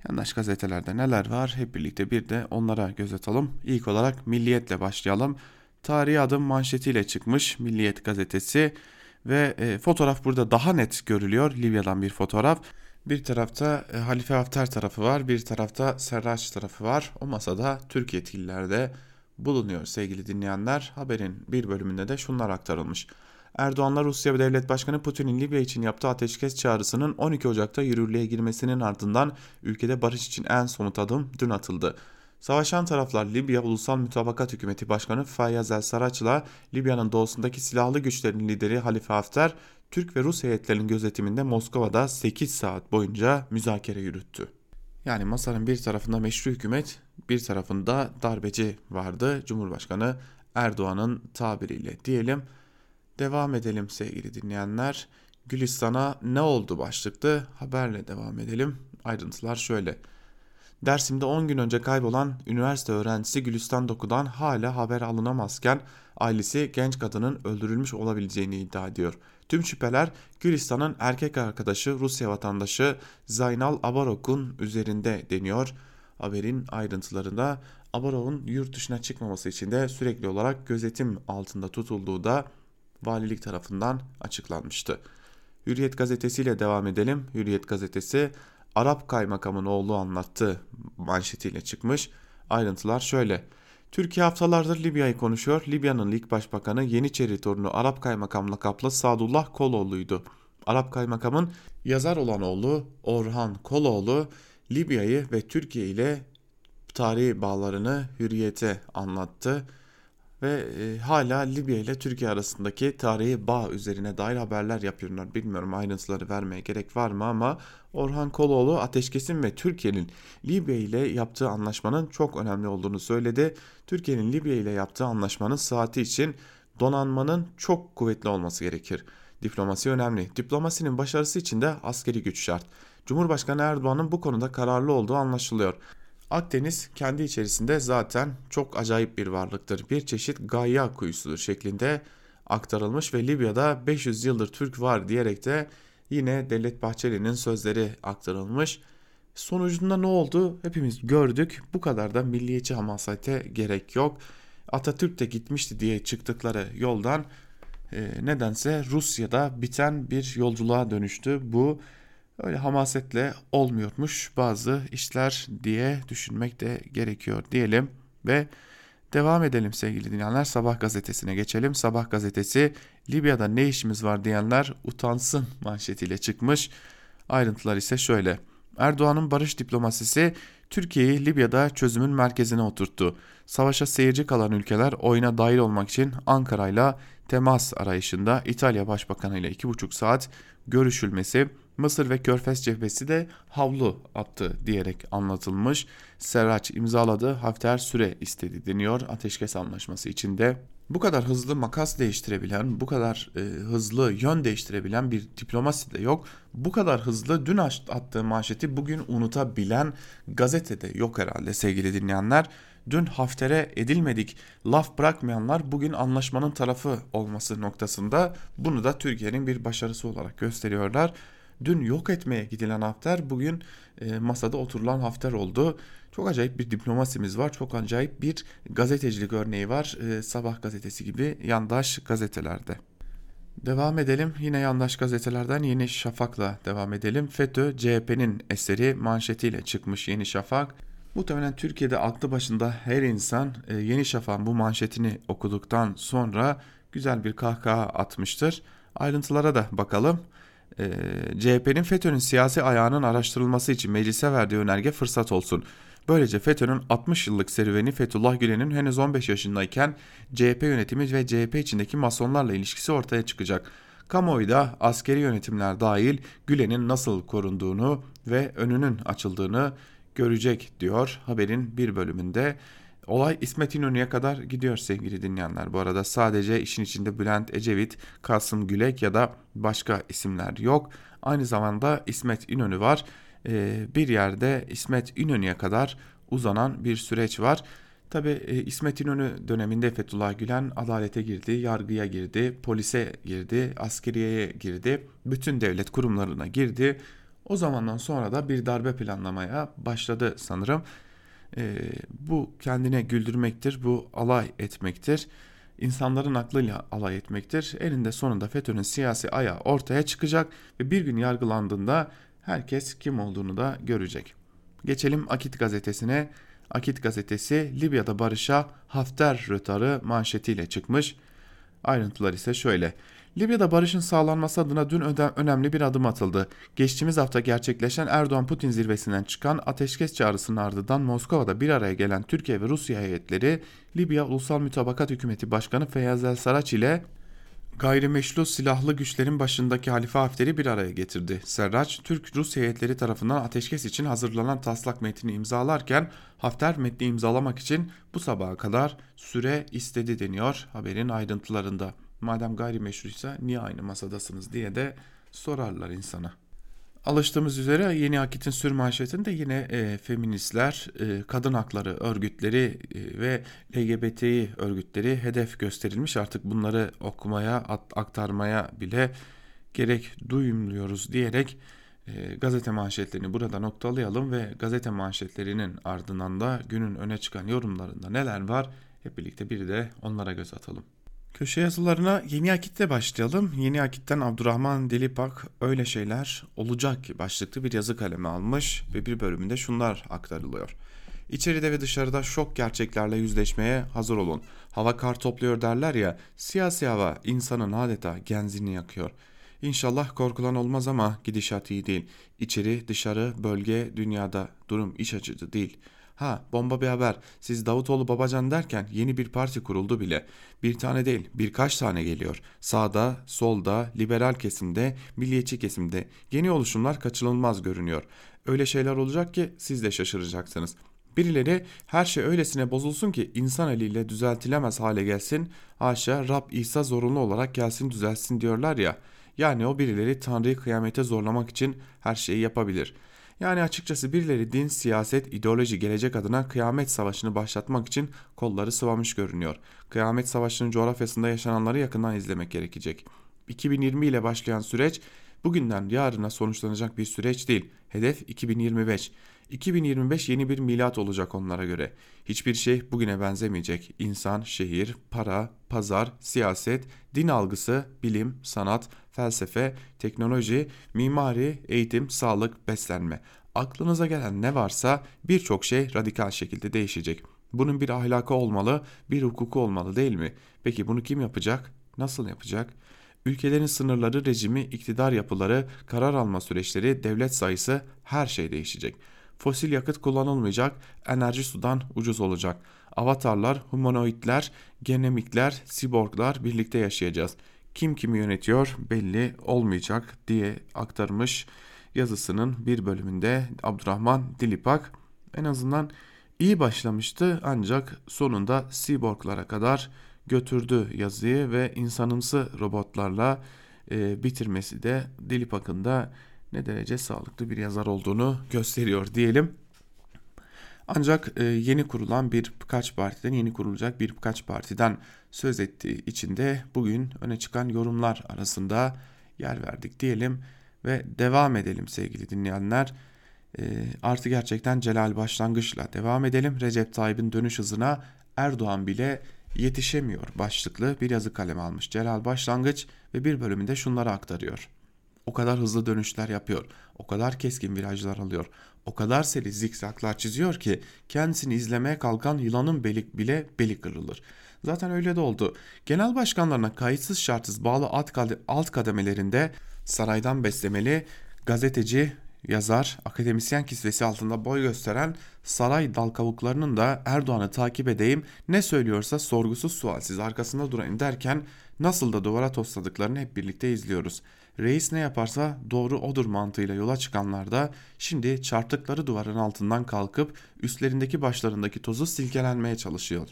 Yandaş gazetelerde neler var hep birlikte bir de onlara göz atalım. İlk olarak Milliyet'le başlayalım. Tarihi adım manşetiyle çıkmış Milliyet gazetesi Ve e, fotoğraf burada daha net görülüyor. Libya'dan bir fotoğraf. Bir tarafta e, Halife Hafter tarafı var, bir tarafta Serraç tarafı var. O masada Türk yetkililer de bulunuyor sevgili dinleyenler. Haberin bir bölümünde de şunlar aktarılmış. Erdoğan'la Rusya Devlet Başkanı Putin'in Libya için yaptığı ateşkes çağrısının 12 Ocak'ta yürürlüğe girmesinin ardından ülkede barış için en somut adım dün atıldı. Savaşan taraflar Libya Ulusal Mütabakat Hükümeti Başkanı Fayyaz El Saraç'la Libya'nın doğusundaki silahlı güçlerin lideri Halife Hafter, Türk ve Rus heyetlerinin gözetiminde Moskova'da 8 saat boyunca müzakere yürüttü. Yani masanın bir tarafında meşru hükümet, bir tarafında darbeci vardı. Cumhurbaşkanı Erdoğan'ın tabiriyle diyelim. Devam edelim sevgili dinleyenler. Gülistan'a ne oldu başlıklı haberle devam edelim. Ayrıntılar şöyle. Dersim'de 10 gün önce kaybolan üniversite öğrencisi Gülistan Doku'dan hala haber alınamazken ailesi genç kadının öldürülmüş olabileceğini iddia ediyor. Tüm şüpheler Gülistan'ın erkek arkadaşı Rusya vatandaşı Zaynal Abarok'un üzerinde deniyor. Haberin ayrıntılarında Abarok'un yurt dışına çıkmaması için de sürekli olarak gözetim altında tutulduğu da valilik tarafından açıklanmıştı. Hürriyet gazetesiyle devam edelim. Hürriyet gazetesi Arap kaymakamın oğlu anlattı manşetiyle çıkmış. Ayrıntılar şöyle. Türkiye haftalardır Libya'yı konuşuyor. Libya'nın ilk başbakanı Yeniçeri torunu Arap kaymakam lakaplı Sadullah Koloğlu'ydu. Arap kaymakamın yazar olan oğlu Orhan Koloğlu Libya'yı ve Türkiye ile tarihi bağlarını hürriyete anlattı ve e, hala Libya ile Türkiye arasındaki tarihi bağ üzerine dair haberler yapıyorlar. Bilmiyorum ayrıntıları vermeye gerek var mı ama Orhan Koloğlu ateşkesin ve Türkiye'nin Libya ile yaptığı anlaşmanın çok önemli olduğunu söyledi. Türkiye'nin Libya ile yaptığı anlaşmanın saati için donanmanın çok kuvvetli olması gerekir. Diplomasi önemli. Diplomasinin başarısı için de askeri güç şart. Cumhurbaşkanı Erdoğan'ın bu konuda kararlı olduğu anlaşılıyor. Akdeniz kendi içerisinde zaten çok acayip bir varlıktır. Bir çeşit Gaya kuyusudur şeklinde aktarılmış ve Libya'da 500 yıldır Türk var diyerek de yine Devlet Bahçeli'nin sözleri aktarılmış. Sonucunda ne oldu? Hepimiz gördük. Bu kadar da milliyetçi hamasete gerek yok. Atatürk de gitmişti diye çıktıkları yoldan e, nedense Rusya'da biten bir yolculuğa dönüştü. Bu öyle hamasetle olmuyormuş bazı işler diye düşünmek de gerekiyor diyelim ve devam edelim sevgili dinleyenler. Sabah gazetesine geçelim. Sabah gazetesi Libya'da ne işimiz var diyenler utansın manşetiyle çıkmış. Ayrıntılar ise şöyle. Erdoğan'ın barış diplomasisi Türkiye'yi Libya'da çözümün merkezine oturttu. Savaşa seyirci kalan ülkeler oyuna dahil olmak için Ankara'yla temas arayışında İtalya Başbakanı ile 2,5 saat görüşülmesi Mısır ve Körfez cephesi de havlu attı diyerek anlatılmış. Serraç imzaladı, Hafter süre istedi deniyor ateşkes anlaşması içinde. Bu kadar hızlı makas değiştirebilen, bu kadar e, hızlı yön değiştirebilen bir diplomasi de yok. Bu kadar hızlı dün attığı manşeti bugün unutabilen gazetede yok herhalde sevgili dinleyenler. Dün Hafter'e edilmedik laf bırakmayanlar bugün anlaşmanın tarafı olması noktasında bunu da Türkiye'nin bir başarısı olarak gösteriyorlar. Dün yok etmeye gidilen Hafter bugün e, masada oturulan Hafter oldu. Çok acayip bir diplomasimiz var. Çok acayip bir gazetecilik örneği var. E, Sabah gazetesi gibi yandaş gazetelerde. Devam edelim. Yine yandaş gazetelerden Yeni Şafak'la devam edelim. FETÖ CHP'nin eseri manşetiyle çıkmış Yeni Şafak. Muhtemelen Türkiye'de aklı başında her insan e, Yeni Şafak'ın bu manşetini okuduktan sonra güzel bir kahkaha atmıştır. Ayrıntılara da bakalım. E, CHP'nin FETÖ'nün siyasi ayağının araştırılması için meclise verdiği önerge fırsat olsun. Böylece FETÖ'nün 60 yıllık serüveni Fethullah Gülen'in henüz 15 yaşındayken CHP yönetimi ve CHP içindeki masonlarla ilişkisi ortaya çıkacak. Kamuoyu da askeri yönetimler dahil Gülen'in nasıl korunduğunu ve önünün açıldığını görecek diyor haberin bir bölümünde. Olay İsmet İnönü'ye kadar gidiyor sevgili dinleyenler. Bu arada sadece işin içinde Bülent Ecevit, Kasım Gülek ya da başka isimler yok. Aynı zamanda İsmet İnönü var. Ee, bir yerde İsmet İnönü'ye kadar uzanan bir süreç var. Tabi e, İsmet İnönü döneminde Fethullah Gülen adalete girdi, yargıya girdi, polise girdi, askeriyeye girdi, bütün devlet kurumlarına girdi. O zamandan sonra da bir darbe planlamaya başladı sanırım. E, bu kendine güldürmektir, bu alay etmektir. insanların aklıyla alay etmektir. Elinde sonunda FETÖ'nün siyasi ayağı ortaya çıkacak ve bir gün yargılandığında herkes kim olduğunu da görecek. Geçelim Akit gazetesine. Akit gazetesi Libya'da barışa Hafter rötarı manşetiyle çıkmış. Ayrıntılar ise şöyle. Libya'da barışın sağlanması adına dün önemli bir adım atıldı. Geçtiğimiz hafta gerçekleşen Erdoğan-Putin zirvesinden çıkan ateşkes çağrısının ardından Moskova'da bir araya gelen Türkiye ve Rusya heyetleri Libya Ulusal Mütabakat Hükümeti Başkanı Feyyaz El Saraç ile gayrimeşru silahlı güçlerin başındaki Halife Hafter'i bir araya getirdi. Serraç, Türk-Rus heyetleri tarafından ateşkes için hazırlanan taslak metni imzalarken Hafter metni imzalamak için bu sabaha kadar süre istedi deniyor haberin ayrıntılarında. Madem gayrimeşruysa niye aynı masadasınız diye de sorarlar insana. Alıştığımız üzere Yeni Akit'in sür manşetinde yine e, feministler, e, kadın hakları örgütleri e, ve LGBTİ örgütleri hedef gösterilmiş. Artık bunları okumaya, aktarmaya bile gerek duymuyoruz diyerek e, gazete manşetlerini burada noktalayalım ve gazete manşetlerinin ardından da günün öne çıkan yorumlarında neler var hep birlikte bir de onlara göz atalım. Köşe yazılarına Yeni Akit'te başlayalım. Yeni Akit'ten Abdurrahman Dilipak öyle şeyler olacak ki başlıklı bir yazı kalemi almış ve bir bölümünde şunlar aktarılıyor. İçeride ve dışarıda şok gerçeklerle yüzleşmeye hazır olun. Hava kar topluyor derler ya, siyasi hava insanın adeta genzini yakıyor. İnşallah korkulan olmaz ama gidişat iyi değil. İçeri, dışarı, bölge, dünyada durum iç açıcı değil.'' Ha bomba bir haber. Siz Davutoğlu Babacan derken yeni bir parti kuruldu bile. Bir tane değil birkaç tane geliyor. Sağda, solda, liberal kesimde, milliyetçi kesimde yeni oluşumlar kaçınılmaz görünüyor. Öyle şeyler olacak ki siz de şaşıracaksınız. Birileri her şey öylesine bozulsun ki insan eliyle düzeltilemez hale gelsin. Haşa Rab İsa zorunlu olarak gelsin düzelsin diyorlar ya. Yani o birileri Tanrı'yı kıyamete zorlamak için her şeyi yapabilir.'' Yani açıkçası birileri din, siyaset, ideoloji, gelecek adına kıyamet savaşını başlatmak için kolları sıvamış görünüyor. Kıyamet savaşının coğrafyasında yaşananları yakından izlemek gerekecek. 2020 ile başlayan süreç bugünden yarına sonuçlanacak bir süreç değil. Hedef 2025. 2025 yeni bir milat olacak onlara göre. Hiçbir şey bugüne benzemeyecek. İnsan, şehir, para, pazar, siyaset, din algısı, bilim, sanat, felsefe, teknoloji, mimari, eğitim, sağlık, beslenme. Aklınıza gelen ne varsa birçok şey radikal şekilde değişecek. Bunun bir ahlakı olmalı, bir hukuku olmalı değil mi? Peki bunu kim yapacak? Nasıl yapacak? Ülkelerin sınırları, rejimi, iktidar yapıları, karar alma süreçleri, devlet sayısı her şey değişecek. Fosil yakıt kullanılmayacak, enerji sudan ucuz olacak. Avatarlar, humanoidler, genemikler, siborglar birlikte yaşayacağız. Kim kimi yönetiyor belli olmayacak diye aktarmış yazısının bir bölümünde Abdurrahman Dilipak. En azından iyi başlamıştı ancak sonunda siborglara kadar götürdü yazıyı ve insanımsı robotlarla e, bitirmesi de Dilipak'ın da ne derece sağlıklı bir yazar olduğunu gösteriyor diyelim. Ancak e, yeni kurulan bir birkaç partiden, yeni kurulacak bir birkaç partiden söz ettiği için de bugün öne çıkan yorumlar arasında yer verdik diyelim ve devam edelim sevgili dinleyenler. E, artı gerçekten Celal Başlangıç'la devam edelim. Recep Tayyip'in dönüş hızına Erdoğan bile yetişemiyor başlıklı bir yazı kaleme almış Celal Başlangıç ve bir bölümünde şunları aktarıyor. O kadar hızlı dönüşler yapıyor, o kadar keskin virajlar alıyor, o kadar seri zikzaklar çiziyor ki kendisini izlemeye kalkan yılanın belik bile beli kırılır. Zaten öyle de oldu. Genel başkanlarına kayıtsız şartsız bağlı alt kademelerinde saraydan beslemeli gazeteci yazar, akademisyen kisvesi altında boy gösteren saray dal kavuklarının da Erdoğan'ı takip edeyim, ne söylüyorsa sorgusuz sualsiz arkasında durayım derken nasıl da duvara tosladıklarını hep birlikte izliyoruz. Reis ne yaparsa doğru odur mantığıyla yola çıkanlar da şimdi çarptıkları duvarın altından kalkıp üstlerindeki başlarındaki tozu silkelenmeye çalışıyor.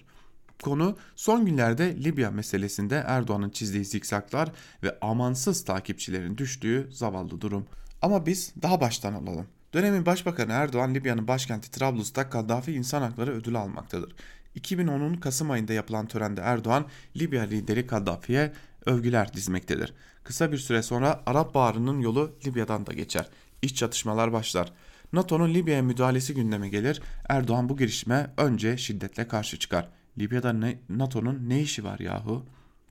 Konu son günlerde Libya meselesinde Erdoğan'ın çizdiği zikzaklar ve amansız takipçilerin düştüğü zavallı durum. Ama biz daha baştan alalım. Dönemin Başbakanı Erdoğan Libya'nın başkenti Trablus'ta Kaddafi İnsan Hakları Ödülü almaktadır. 2010'un Kasım ayında yapılan törende Erdoğan Libya lideri Kaddafi'ye övgüler dizmektedir. Kısa bir süre sonra Arap Baharı'nın yolu Libya'dan da geçer. İç çatışmalar başlar. NATO'nun Libya'ya müdahalesi gündeme gelir. Erdoğan bu girişime önce şiddetle karşı çıkar. Libya'da NATO'nun ne işi var yahu?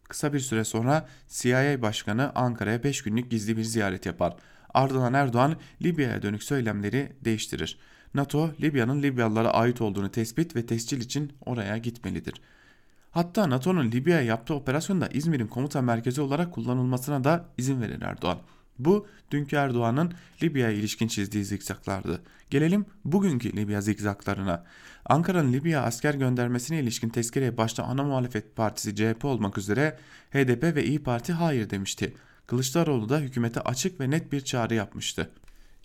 Kısa bir süre sonra CIA Başkanı Ankara'ya 5 günlük gizli bir ziyaret yapar. Ardından Erdoğan Libya'ya dönük söylemleri değiştirir. NATO, Libya'nın Libyalılara ait olduğunu tespit ve tescil için oraya gitmelidir. Hatta NATO'nun Libya'ya yaptığı operasyonda İzmir'in komuta merkezi olarak kullanılmasına da izin verir Erdoğan. Bu dünkü Erdoğan'ın Libya'ya ilişkin çizdiği zikzaklardı. Gelelim bugünkü Libya zikzaklarına. Ankara'nın Libya asker göndermesine ilişkin tezkereye başta ana muhalefet partisi CHP olmak üzere HDP ve İyi Parti hayır demişti. Kılıçdaroğlu da hükümete açık ve net bir çağrı yapmıştı.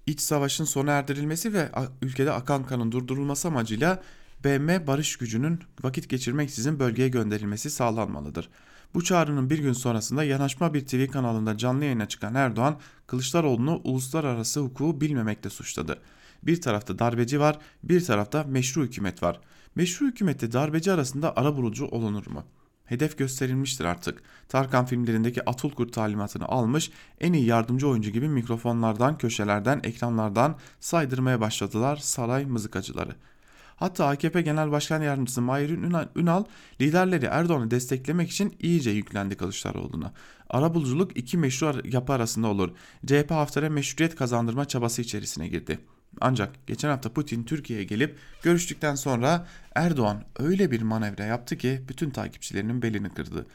İç savaşın sona erdirilmesi ve ülkede akan kanın durdurulması amacıyla BM barış gücünün vakit geçirmeksizin bölgeye gönderilmesi sağlanmalıdır. Bu çağrının bir gün sonrasında Yanaşma bir TV kanalında canlı yayına çıkan Erdoğan, Kılıçdaroğlu'nu uluslararası hukuku bilmemekle suçladı. Bir tarafta darbeci var, bir tarafta meşru hükümet var. Meşru hükümette darbeci arasında ara bulucu olunur mu? Hedef gösterilmiştir artık. Tarkan filmlerindeki Atulkur talimatını almış, en iyi yardımcı oyuncu gibi mikrofonlardan, köşelerden, ekranlardan saydırmaya başladılar saray mızıkacıları. Hatta AKP Genel Başkan Yardımcısı Mahir Ünal liderleri Erdoğan'ı desteklemek için iyice yüklendi Kılıçdaroğlu'na. Arabuluculuk iki meşru yapı arasında olur. CHP haftaya meşruiyet kazandırma çabası içerisine girdi. Ancak geçen hafta Putin Türkiye'ye gelip görüştükten sonra Erdoğan öyle bir manevra yaptı ki bütün takipçilerinin belini kırdı.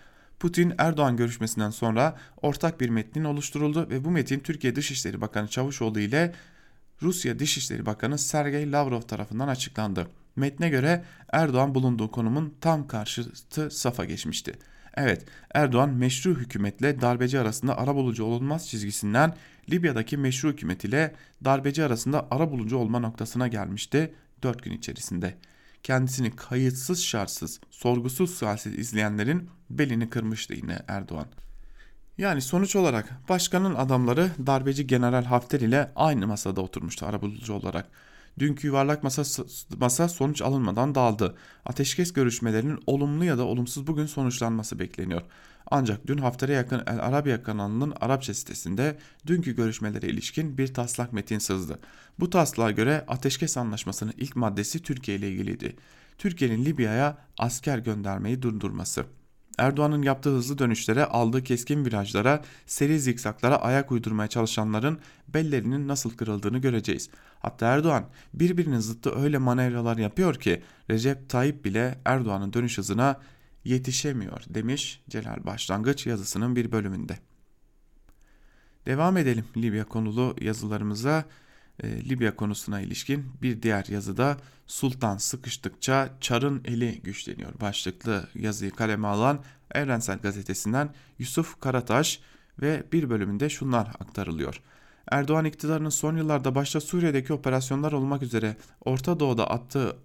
Putin Erdoğan görüşmesinden sonra ortak bir metnin oluşturuldu ve bu metin Türkiye Dışişleri Bakanı Çavuşoğlu ile Rusya Dışişleri Bakanı Sergey Lavrov tarafından açıklandı. Metne göre Erdoğan bulunduğu konumun tam karşıtı safa geçmişti. Evet Erdoğan meşru hükümetle darbeci arasında arabulucu olunmaz çizgisinden Libya'daki meşru hükümet ile darbeci arasında arabulucu olma noktasına gelmişti 4 gün içerisinde. Kendisini kayıtsız şartsız, sorgusuz sualsiz izleyenlerin belini kırmıştı yine Erdoğan. Yani sonuç olarak başkanın adamları darbeci General Hafter ile aynı masada oturmuştu arabulucu olarak. Dünkü yuvarlak masa, masa sonuç alınmadan dağıldı. Ateşkes görüşmelerinin olumlu ya da olumsuz bugün sonuçlanması bekleniyor. Ancak dün Hafter'e yakın El Arabiya kanalının Arapça sitesinde dünkü görüşmelere ilişkin bir taslak metin sızdı. Bu taslağa göre ateşkes anlaşmasının ilk maddesi Türkiye ile ilgiliydi. Türkiye'nin Libya'ya asker göndermeyi durdurması. Erdoğan'ın yaptığı hızlı dönüşlere, aldığı keskin virajlara, seri zikzaklara ayak uydurmaya çalışanların bellerinin nasıl kırıldığını göreceğiz. Hatta Erdoğan birbirinin zıttı öyle manevralar yapıyor ki Recep Tayyip bile Erdoğan'ın dönüş hızına yetişemiyor demiş Celal Başlangıç yazısının bir bölümünde. Devam edelim Libya konulu yazılarımıza e, Libya konusuna ilişkin bir diğer yazıda Sultan sıkıştıkça Çar'ın eli güçleniyor başlıklı yazıyı kaleme alan Evrensel Gazetesi'nden Yusuf Karataş ve bir bölümünde şunlar aktarılıyor. Erdoğan iktidarının son yıllarda başta Suriye'deki operasyonlar olmak üzere Orta Doğu'da attığı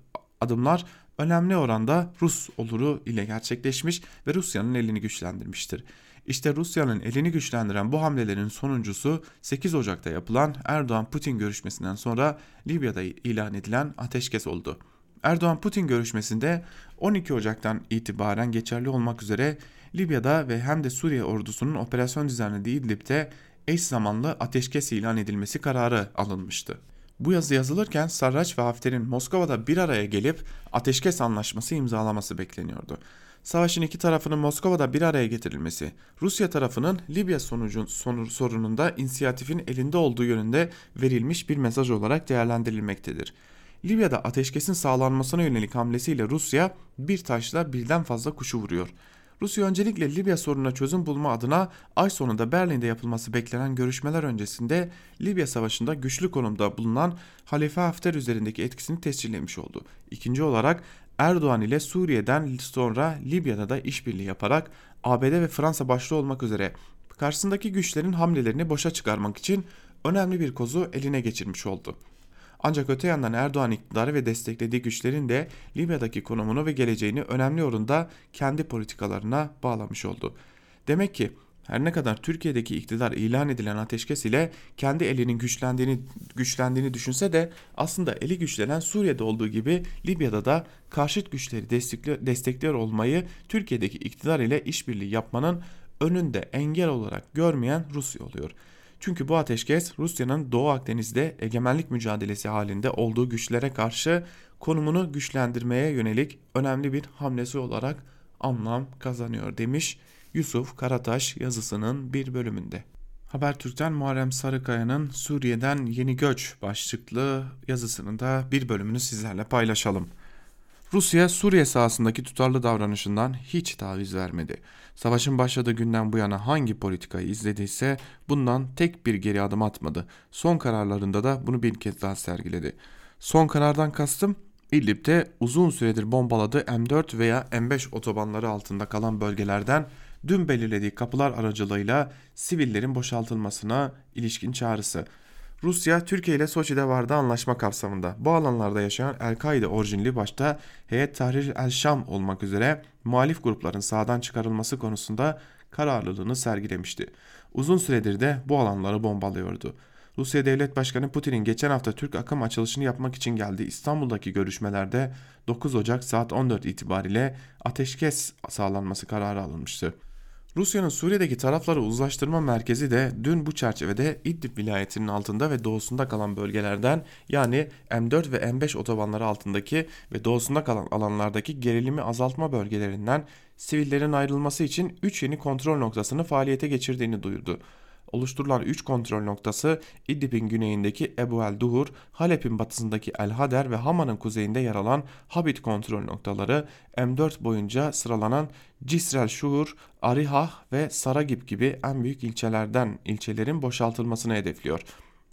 adımlar önemli oranda Rus oluru ile gerçekleşmiş ve Rusya'nın elini güçlendirmiştir. İşte Rusya'nın elini güçlendiren bu hamlelerin sonuncusu 8 Ocak'ta yapılan Erdoğan-Putin görüşmesinden sonra Libya'da ilan edilen ateşkes oldu. Erdoğan-Putin görüşmesinde 12 Ocak'tan itibaren geçerli olmak üzere Libya'da ve hem de Suriye ordusunun operasyon düzenlediği İdlib'de eş zamanlı ateşkes ilan edilmesi kararı alınmıştı. Bu yazı yazılırken Sarraç ve Hafter'in Moskova'da bir araya gelip ateşkes anlaşması imzalaması bekleniyordu savaşın iki tarafının Moskova'da bir araya getirilmesi, Rusya tarafının Libya sonucun sorununda inisiyatifin elinde olduğu yönünde verilmiş bir mesaj olarak değerlendirilmektedir. Libya'da ateşkesin sağlanmasına yönelik hamlesiyle Rusya bir taşla birden fazla kuşu vuruyor. Rusya öncelikle Libya sorununa çözüm bulma adına ay sonunda Berlin'de yapılması beklenen görüşmeler öncesinde Libya savaşında güçlü konumda bulunan Halife Hafter üzerindeki etkisini tescillemiş oldu. İkinci olarak Erdoğan ile Suriye'den sonra Libya'da da işbirliği yaparak ABD ve Fransa başta olmak üzere karşısındaki güçlerin hamlelerini boşa çıkarmak için önemli bir kozu eline geçirmiş oldu. Ancak öte yandan Erdoğan iktidarı ve desteklediği güçlerin de Libya'daki konumunu ve geleceğini önemli oranda kendi politikalarına bağlamış oldu. Demek ki her ne kadar Türkiye'deki iktidar ilan edilen ateşkes ile kendi elinin güçlendiğini güçlendiğini düşünse de aslında eli güçlenen Suriye'de olduğu gibi Libya'da da karşıt güçleri destekliyor, olmayı Türkiye'deki iktidar ile işbirliği yapmanın önünde engel olarak görmeyen Rusya oluyor. Çünkü bu ateşkes Rusya'nın Doğu Akdeniz'de egemenlik mücadelesi halinde olduğu güçlere karşı konumunu güçlendirmeye yönelik önemli bir hamlesi olarak anlam kazanıyor demiş Yusuf Karataş yazısının bir bölümünde. Habertürk'ten Muharrem Sarıkaya'nın Suriye'den Yeni Göç başlıklı yazısının da bir bölümünü sizlerle paylaşalım. Rusya Suriye sahasındaki tutarlı davranışından hiç taviz vermedi. Savaşın başladığı günden bu yana hangi politikayı izlediyse bundan tek bir geri adım atmadı. Son kararlarında da bunu bir kez daha sergiledi. Son karardan kastım İdlib'de uzun süredir bombaladığı M4 veya M5 otobanları altında kalan bölgelerden dün belirlediği kapılar aracılığıyla sivillerin boşaltılmasına ilişkin çağrısı. Rusya, Türkiye ile Soçi'de vardı anlaşma kapsamında bu alanlarda yaşayan El-Kaide orijinli başta Heyet Tahrir el-Şam olmak üzere muhalif grupların sağdan çıkarılması konusunda kararlılığını sergilemişti. Uzun süredir de bu alanları bombalıyordu. Rusya Devlet Başkanı Putin'in geçen hafta Türk akım açılışını yapmak için geldiği İstanbul'daki görüşmelerde 9 Ocak saat 14 itibariyle ateşkes sağlanması kararı alınmıştı. Rusya'nın Suriye'deki tarafları uzlaştırma merkezi de dün bu çerçevede İdlib vilayetinin altında ve doğusunda kalan bölgelerden yani M4 ve M5 otobanları altındaki ve doğusunda kalan alanlardaki gerilimi azaltma bölgelerinden sivillerin ayrılması için 3 yeni kontrol noktasını faaliyete geçirdiğini duyurdu. Oluşturulan 3 kontrol noktası İdlib'in güneyindeki Ebu el Duhur, Halep'in batısındaki El Hader ve Hama'nın kuzeyinde yer alan Habit kontrol noktaları, M4 boyunca sıralanan Cisrel Şuhur, Arihah ve Saragib gibi en büyük ilçelerden ilçelerin boşaltılmasını hedefliyor.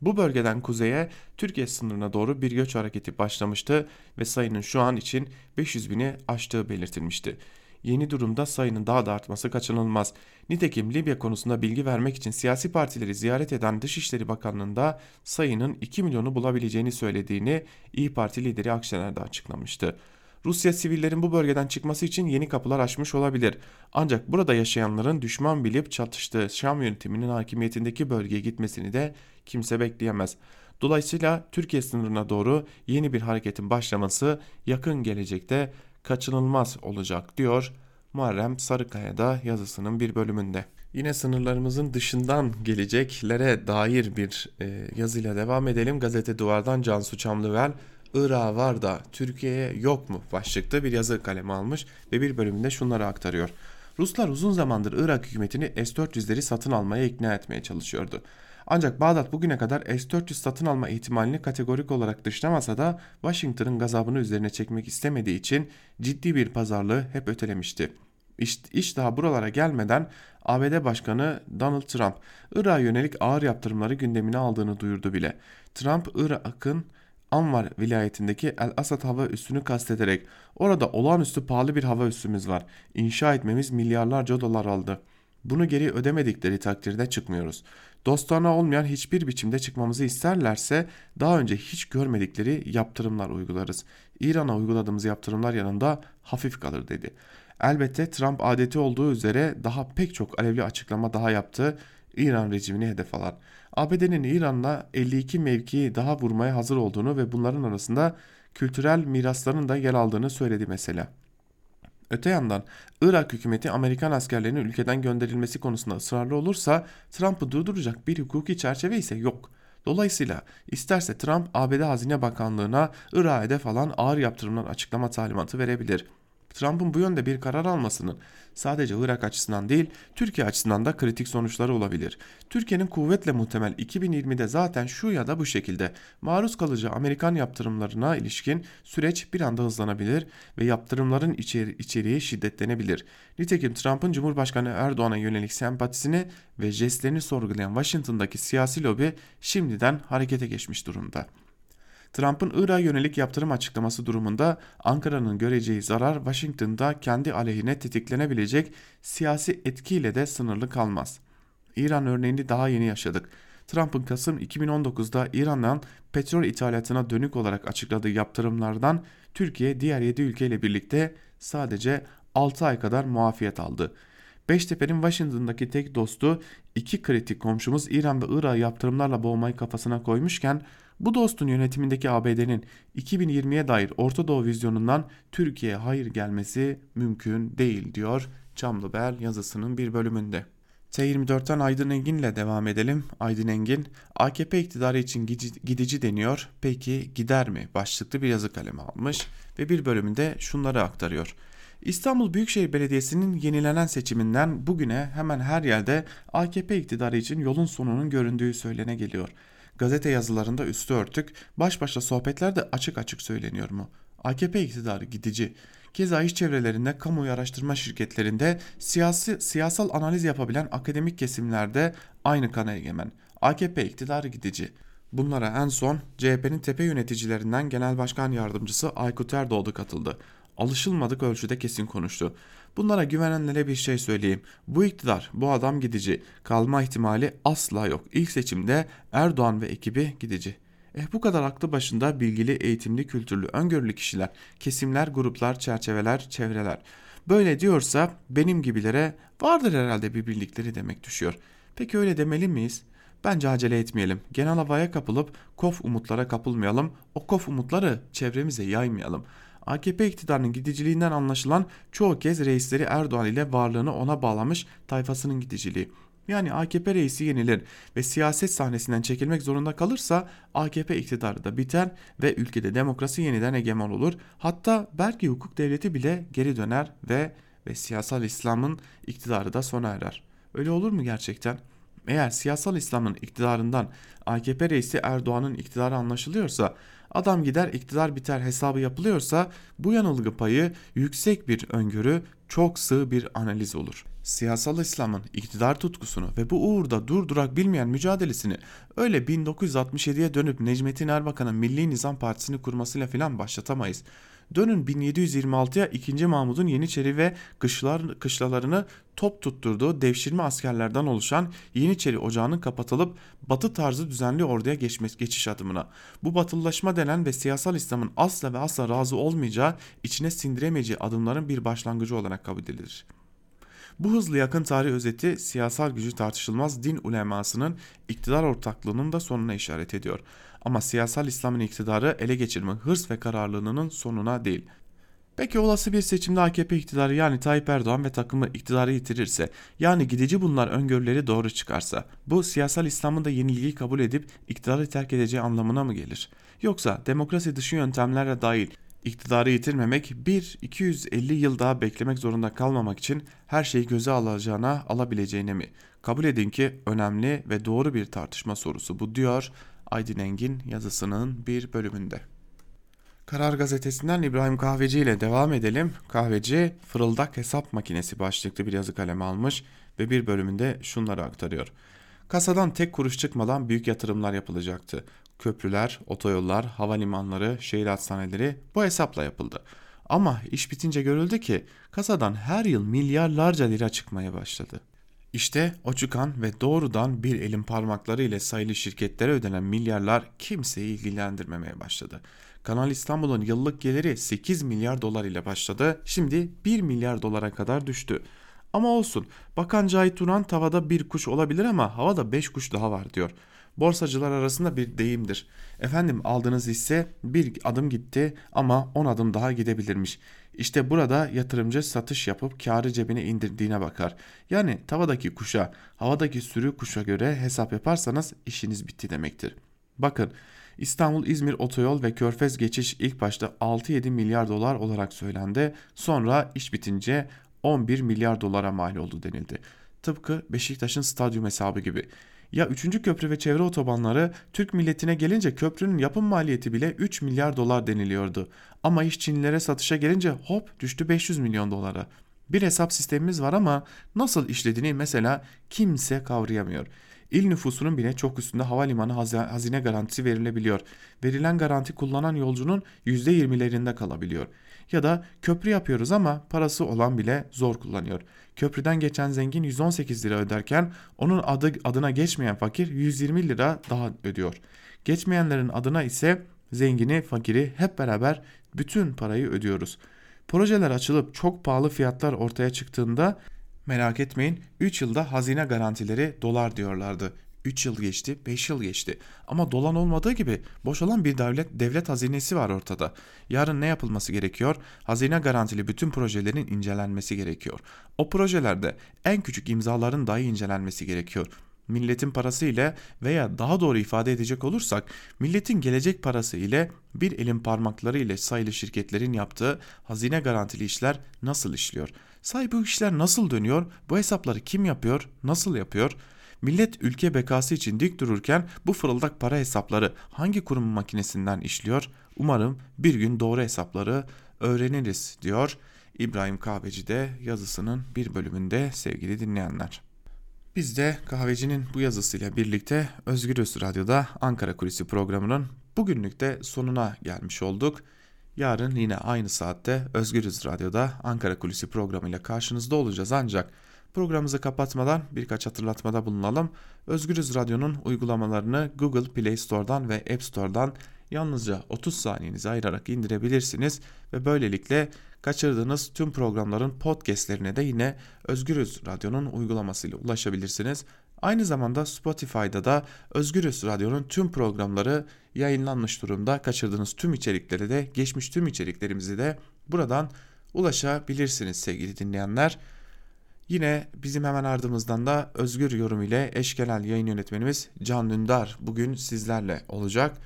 Bu bölgeden kuzeye Türkiye sınırına doğru bir göç hareketi başlamıştı ve sayının şu an için 500 bini aştığı belirtilmişti. Yeni durumda sayının daha da artması kaçınılmaz. Nitekim Libya konusunda bilgi vermek için siyasi partileri ziyaret eden Dışişleri Bakanlığı'nda sayının 2 milyonu bulabileceğini söylediğini İyi Parti lideri Akşener açıklamıştı. Rusya sivillerin bu bölgeden çıkması için yeni kapılar açmış olabilir. Ancak burada yaşayanların düşman bilip çatıştığı Şam yönetiminin hakimiyetindeki bölgeye gitmesini de kimse bekleyemez. Dolayısıyla Türkiye sınırına doğru yeni bir hareketin başlaması yakın gelecekte kaçınılmaz olacak diyor Muharrem Sarıkaya'da yazısının bir bölümünde. Yine sınırlarımızın dışından geleceklere dair bir e, yazıyla devam edelim. Gazete Duvar'dan Cansu Çamlıvel Irak'a var da Türkiye'ye yok mu başlıkta bir yazı kalemi almış ve bir bölümünde şunları aktarıyor. Ruslar uzun zamandır Irak hükümetini S-400'leri satın almaya ikna etmeye çalışıyordu. Ancak Bağdat bugüne kadar S-400 satın alma ihtimalini kategorik olarak dışlamasa da Washington'ın gazabını üzerine çekmek istemediği için ciddi bir pazarlığı hep ötelemişti. İş, iş daha buralara gelmeden ABD Başkanı Donald Trump Irak'a yönelik ağır yaptırımları gündemine aldığını duyurdu bile. Trump Irak'ın Anvar vilayetindeki El Asad hava üssünü kastederek orada olağanüstü pahalı bir hava üssümüz var. İnşa etmemiz milyarlarca dolar aldı. Bunu geri ödemedikleri takdirde çıkmıyoruz. Dostlarına olmayan hiçbir biçimde çıkmamızı isterlerse daha önce hiç görmedikleri yaptırımlar uygularız. İran'a uyguladığımız yaptırımlar yanında hafif kalır dedi. Elbette Trump adeti olduğu üzere daha pek çok alevli açıklama daha yaptı. İran rejimini hedef alan. ABD'nin İran'la 52 mevkii daha vurmaya hazır olduğunu ve bunların arasında kültürel mirasların da yer aldığını söyledi mesela. Öte yandan Irak hükümeti Amerikan askerlerinin ülkeden gönderilmesi konusunda ısrarlı olursa Trump'ı durduracak bir hukuki çerçeve ise yok. Dolayısıyla isterse Trump ABD Hazine Bakanlığı'na Irak'a hedef alan ağır yaptırımlar açıklama talimatı verebilir. Trump'ın bu yönde bir karar almasının sadece Irak açısından değil Türkiye açısından da kritik sonuçları olabilir. Türkiye'nin kuvvetle muhtemel 2020'de zaten şu ya da bu şekilde maruz kalacağı Amerikan yaptırımlarına ilişkin süreç bir anda hızlanabilir ve yaptırımların içeri içeriği şiddetlenebilir. Nitekim Trump'ın Cumhurbaşkanı Erdoğan'a yönelik sempatisini ve jestlerini sorgulayan Washington'daki siyasi lobi şimdiden harekete geçmiş durumda. Trump'ın Irak'a yönelik yaptırım açıklaması durumunda Ankara'nın göreceği zarar Washington'da kendi aleyhine tetiklenebilecek siyasi etkiyle de sınırlı kalmaz. İran örneğini daha yeni yaşadık. Trump'ın Kasım 2019'da İran'dan petrol ithalatına dönük olarak açıkladığı yaptırımlardan Türkiye diğer 7 ülkeyle birlikte sadece 6 ay kadar muafiyet aldı. Beştepe'nin Washington'daki tek dostu iki kritik komşumuz İran ve Irak'ı yaptırımlarla boğmayı kafasına koymuşken bu dostun yönetimindeki ABD'nin 2020'ye dair Orta Doğu vizyonundan Türkiye'ye hayır gelmesi mümkün değil diyor Çamlıbel yazısının bir bölümünde. T24'ten Aydın Engin ile devam edelim. Aydın Engin, AKP iktidarı için gidici deniyor. Peki gider mi? Başlıklı bir yazı kalemi almış ve bir bölümünde şunları aktarıyor. İstanbul Büyükşehir Belediyesi'nin yenilenen seçiminden bugüne hemen her yerde AKP iktidarı için yolun sonunun göründüğü söylene geliyor. Gazete yazılarında üstü örtük, baş başa sohbetlerde açık açık söyleniyor mu? AKP iktidarı gidici. Keza iş çevrelerinde, kamuoyu araştırma şirketlerinde, siyasi, siyasal analiz yapabilen akademik kesimlerde aynı kana egemen. AKP iktidarı gidici. Bunlara en son CHP'nin tepe yöneticilerinden Genel Başkan Yardımcısı Aykut Erdoğdu katıldı. Alışılmadık ölçüde kesin konuştu. Bunlara güvenenlere bir şey söyleyeyim. Bu iktidar, bu adam gidici. Kalma ihtimali asla yok. İlk seçimde Erdoğan ve ekibi gidici. Eh bu kadar aklı başında bilgili, eğitimli, kültürlü, öngörülü kişiler, kesimler, gruplar, çerçeveler, çevreler. Böyle diyorsa benim gibilere vardır herhalde bir bildikleri demek düşüyor. Peki öyle demeli miyiz? Bence acele etmeyelim. Genel havaya kapılıp kof umutlara kapılmayalım. O kof umutları çevremize yaymayalım. AKP iktidarının gidiciliğinden anlaşılan çoğu kez reisleri Erdoğan ile varlığını ona bağlamış tayfasının gidiciliği. Yani AKP reisi yenilir ve siyaset sahnesinden çekilmek zorunda kalırsa AKP iktidarı da biter ve ülkede demokrasi yeniden egemen olur. Hatta belki hukuk devleti bile geri döner ve ve siyasal İslam'ın iktidarı da sona erer. Öyle olur mu gerçekten? Eğer siyasal İslam'ın iktidarından AKP reisi Erdoğan'ın iktidarı anlaşılıyorsa adam gider iktidar biter hesabı yapılıyorsa bu yanılgı payı yüksek bir öngörü çok sığ bir analiz olur. Siyasal İslam'ın iktidar tutkusunu ve bu uğurda durdurak bilmeyen mücadelesini öyle 1967'ye dönüp Necmettin Erbakan'ın Milli Nizam Partisi'ni kurmasıyla filan başlatamayız. Dönün 1726'ya 2. Mahmud'un Yeniçeri ve kışlar, kışlalarını top tutturduğu devşirme askerlerden oluşan Yeniçeri ocağının kapatılıp batı tarzı düzenli orduya geçmesi, geçiş adımına. Bu batılılaşma denen ve siyasal İslam'ın asla ve asla razı olmayacağı, içine sindiremeyeceği adımların bir başlangıcı olarak kabul edilir. Bu hızlı yakın tarih özeti siyasal gücü tartışılmaz din ulemasının iktidar ortaklığının da sonuna işaret ediyor. Ama siyasal İslam'ın iktidarı ele geçirme hırs ve kararlılığının sonuna değil. Peki olası bir seçimde AKP iktidarı yani Tayyip Erdoğan ve takımı iktidarı yitirirse yani gidici bunlar öngörüleri doğru çıkarsa bu siyasal İslam'ın da yenilgiyi kabul edip iktidarı terk edeceği anlamına mı gelir? Yoksa demokrasi dışı yöntemlerle dahil iktidarı yitirmemek bir 250 yıl daha beklemek zorunda kalmamak için her şeyi göze alacağına alabileceğine mi? Kabul edin ki önemli ve doğru bir tartışma sorusu bu diyor Aydın Engin yazısının bir bölümünde. Karar Gazetesi'nden İbrahim Kahveci ile devam edelim. Kahveci fırıldak hesap makinesi başlıklı bir yazı kalemi almış ve bir bölümünde şunları aktarıyor. Kasadan tek kuruş çıkmadan büyük yatırımlar yapılacaktı. Köprüler, otoyollar, havalimanları, şehir hastaneleri bu hesapla yapıldı. Ama iş bitince görüldü ki kasadan her yıl milyarlarca lira çıkmaya başladı. İşte o çıkan ve doğrudan bir elin parmakları ile sayılı şirketlere ödenen milyarlar kimseyi ilgilendirmemeye başladı. Kanal İstanbul'un yıllık geliri 8 milyar dolar ile başladı. Şimdi 1 milyar dolara kadar düştü. Ama olsun. Bakan Cahit Turan tavada bir kuş olabilir ama havada 5 kuş daha var diyor. Borsacılar arasında bir deyimdir. Efendim aldığınız hisse bir adım gitti ama 10 adım daha gidebilirmiş. İşte burada yatırımcı satış yapıp karı cebine indirdiğine bakar. Yani tavadaki kuşa, havadaki sürü kuşa göre hesap yaparsanız işiniz bitti demektir. Bakın İstanbul-İzmir otoyol ve körfez geçiş ilk başta 6-7 milyar dolar olarak söylendi. Sonra iş bitince 11 milyar dolara mal oldu denildi. Tıpkı Beşiktaş'ın stadyum hesabı gibi. Ya 3. köprü ve çevre otobanları Türk milletine gelince köprünün yapım maliyeti bile 3 milyar dolar deniliyordu. Ama iş Çinlilere satışa gelince hop düştü 500 milyon dolara. Bir hesap sistemimiz var ama nasıl işlediğini mesela kimse kavrayamıyor. İl nüfusunun bile çok üstünde havalimanı hazine garantisi verilebiliyor. Verilen garanti kullanan yolcunun %20'lerinde kalabiliyor. Ya da köprü yapıyoruz ama parası olan bile zor kullanıyor. Köprüden geçen zengin 118 lira öderken onun adı adına geçmeyen fakir 120 lira daha ödüyor. Geçmeyenlerin adına ise zengini, fakiri hep beraber bütün parayı ödüyoruz. Projeler açılıp çok pahalı fiyatlar ortaya çıktığında merak etmeyin 3 yılda hazine garantileri dolar diyorlardı. 3 yıl geçti, 5 yıl geçti. Ama dolan olmadığı gibi boşalan bir devlet, devlet hazinesi var ortada. Yarın ne yapılması gerekiyor? Hazine garantili bütün projelerin incelenmesi gerekiyor. O projelerde en küçük imzaların dahi incelenmesi gerekiyor. Milletin parası ile veya daha doğru ifade edecek olursak milletin gelecek parası ile bir elin parmakları ile sayılı şirketlerin yaptığı hazine garantili işler nasıl işliyor? Say bu işler nasıl dönüyor? Bu hesapları kim yapıyor? Nasıl yapıyor? Millet ülke bekası için dik dururken bu fırıldak para hesapları hangi kurumun makinesinden işliyor? Umarım bir gün doğru hesapları öğreniriz diyor İbrahim Kahveci de yazısının bir bölümünde sevgili dinleyenler. Biz de kahvecinin bu yazısıyla birlikte Özgürüz Radyo'da Ankara Kulisi programının bugünlük de sonuna gelmiş olduk. Yarın yine aynı saatte Özgürüz Radyo'da Ankara Kulisi programıyla karşınızda olacağız ancak programımızı kapatmadan birkaç hatırlatmada bulunalım. Özgürüz Radyo'nun uygulamalarını Google Play Store'dan ve App Store'dan yalnızca 30 saniyenizi ayırarak indirebilirsiniz ve böylelikle kaçırdığınız tüm programların podcastlerine de yine Özgürüz Radyo'nun uygulamasıyla ulaşabilirsiniz. Aynı zamanda Spotify'da da Özgürüz Radyo'nun tüm programları yayınlanmış durumda. Kaçırdığınız tüm içerikleri de geçmiş tüm içeriklerimizi de buradan ulaşabilirsiniz sevgili dinleyenler. Yine bizim hemen ardımızdan da Özgür Yorum ile eş genel yayın yönetmenimiz Can Dündar bugün sizlerle olacak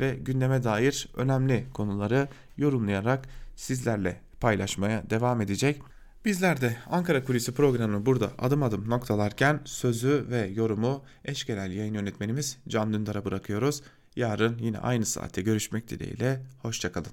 ve gündeme dair önemli konuları yorumlayarak sizlerle paylaşmaya devam edecek. Bizler de Ankara Kulisi programını burada adım adım noktalarken sözü ve yorumu eş genel yayın yönetmenimiz Can Dündar'a bırakıyoruz. Yarın yine aynı saatte görüşmek dileğiyle. Hoşçakalın.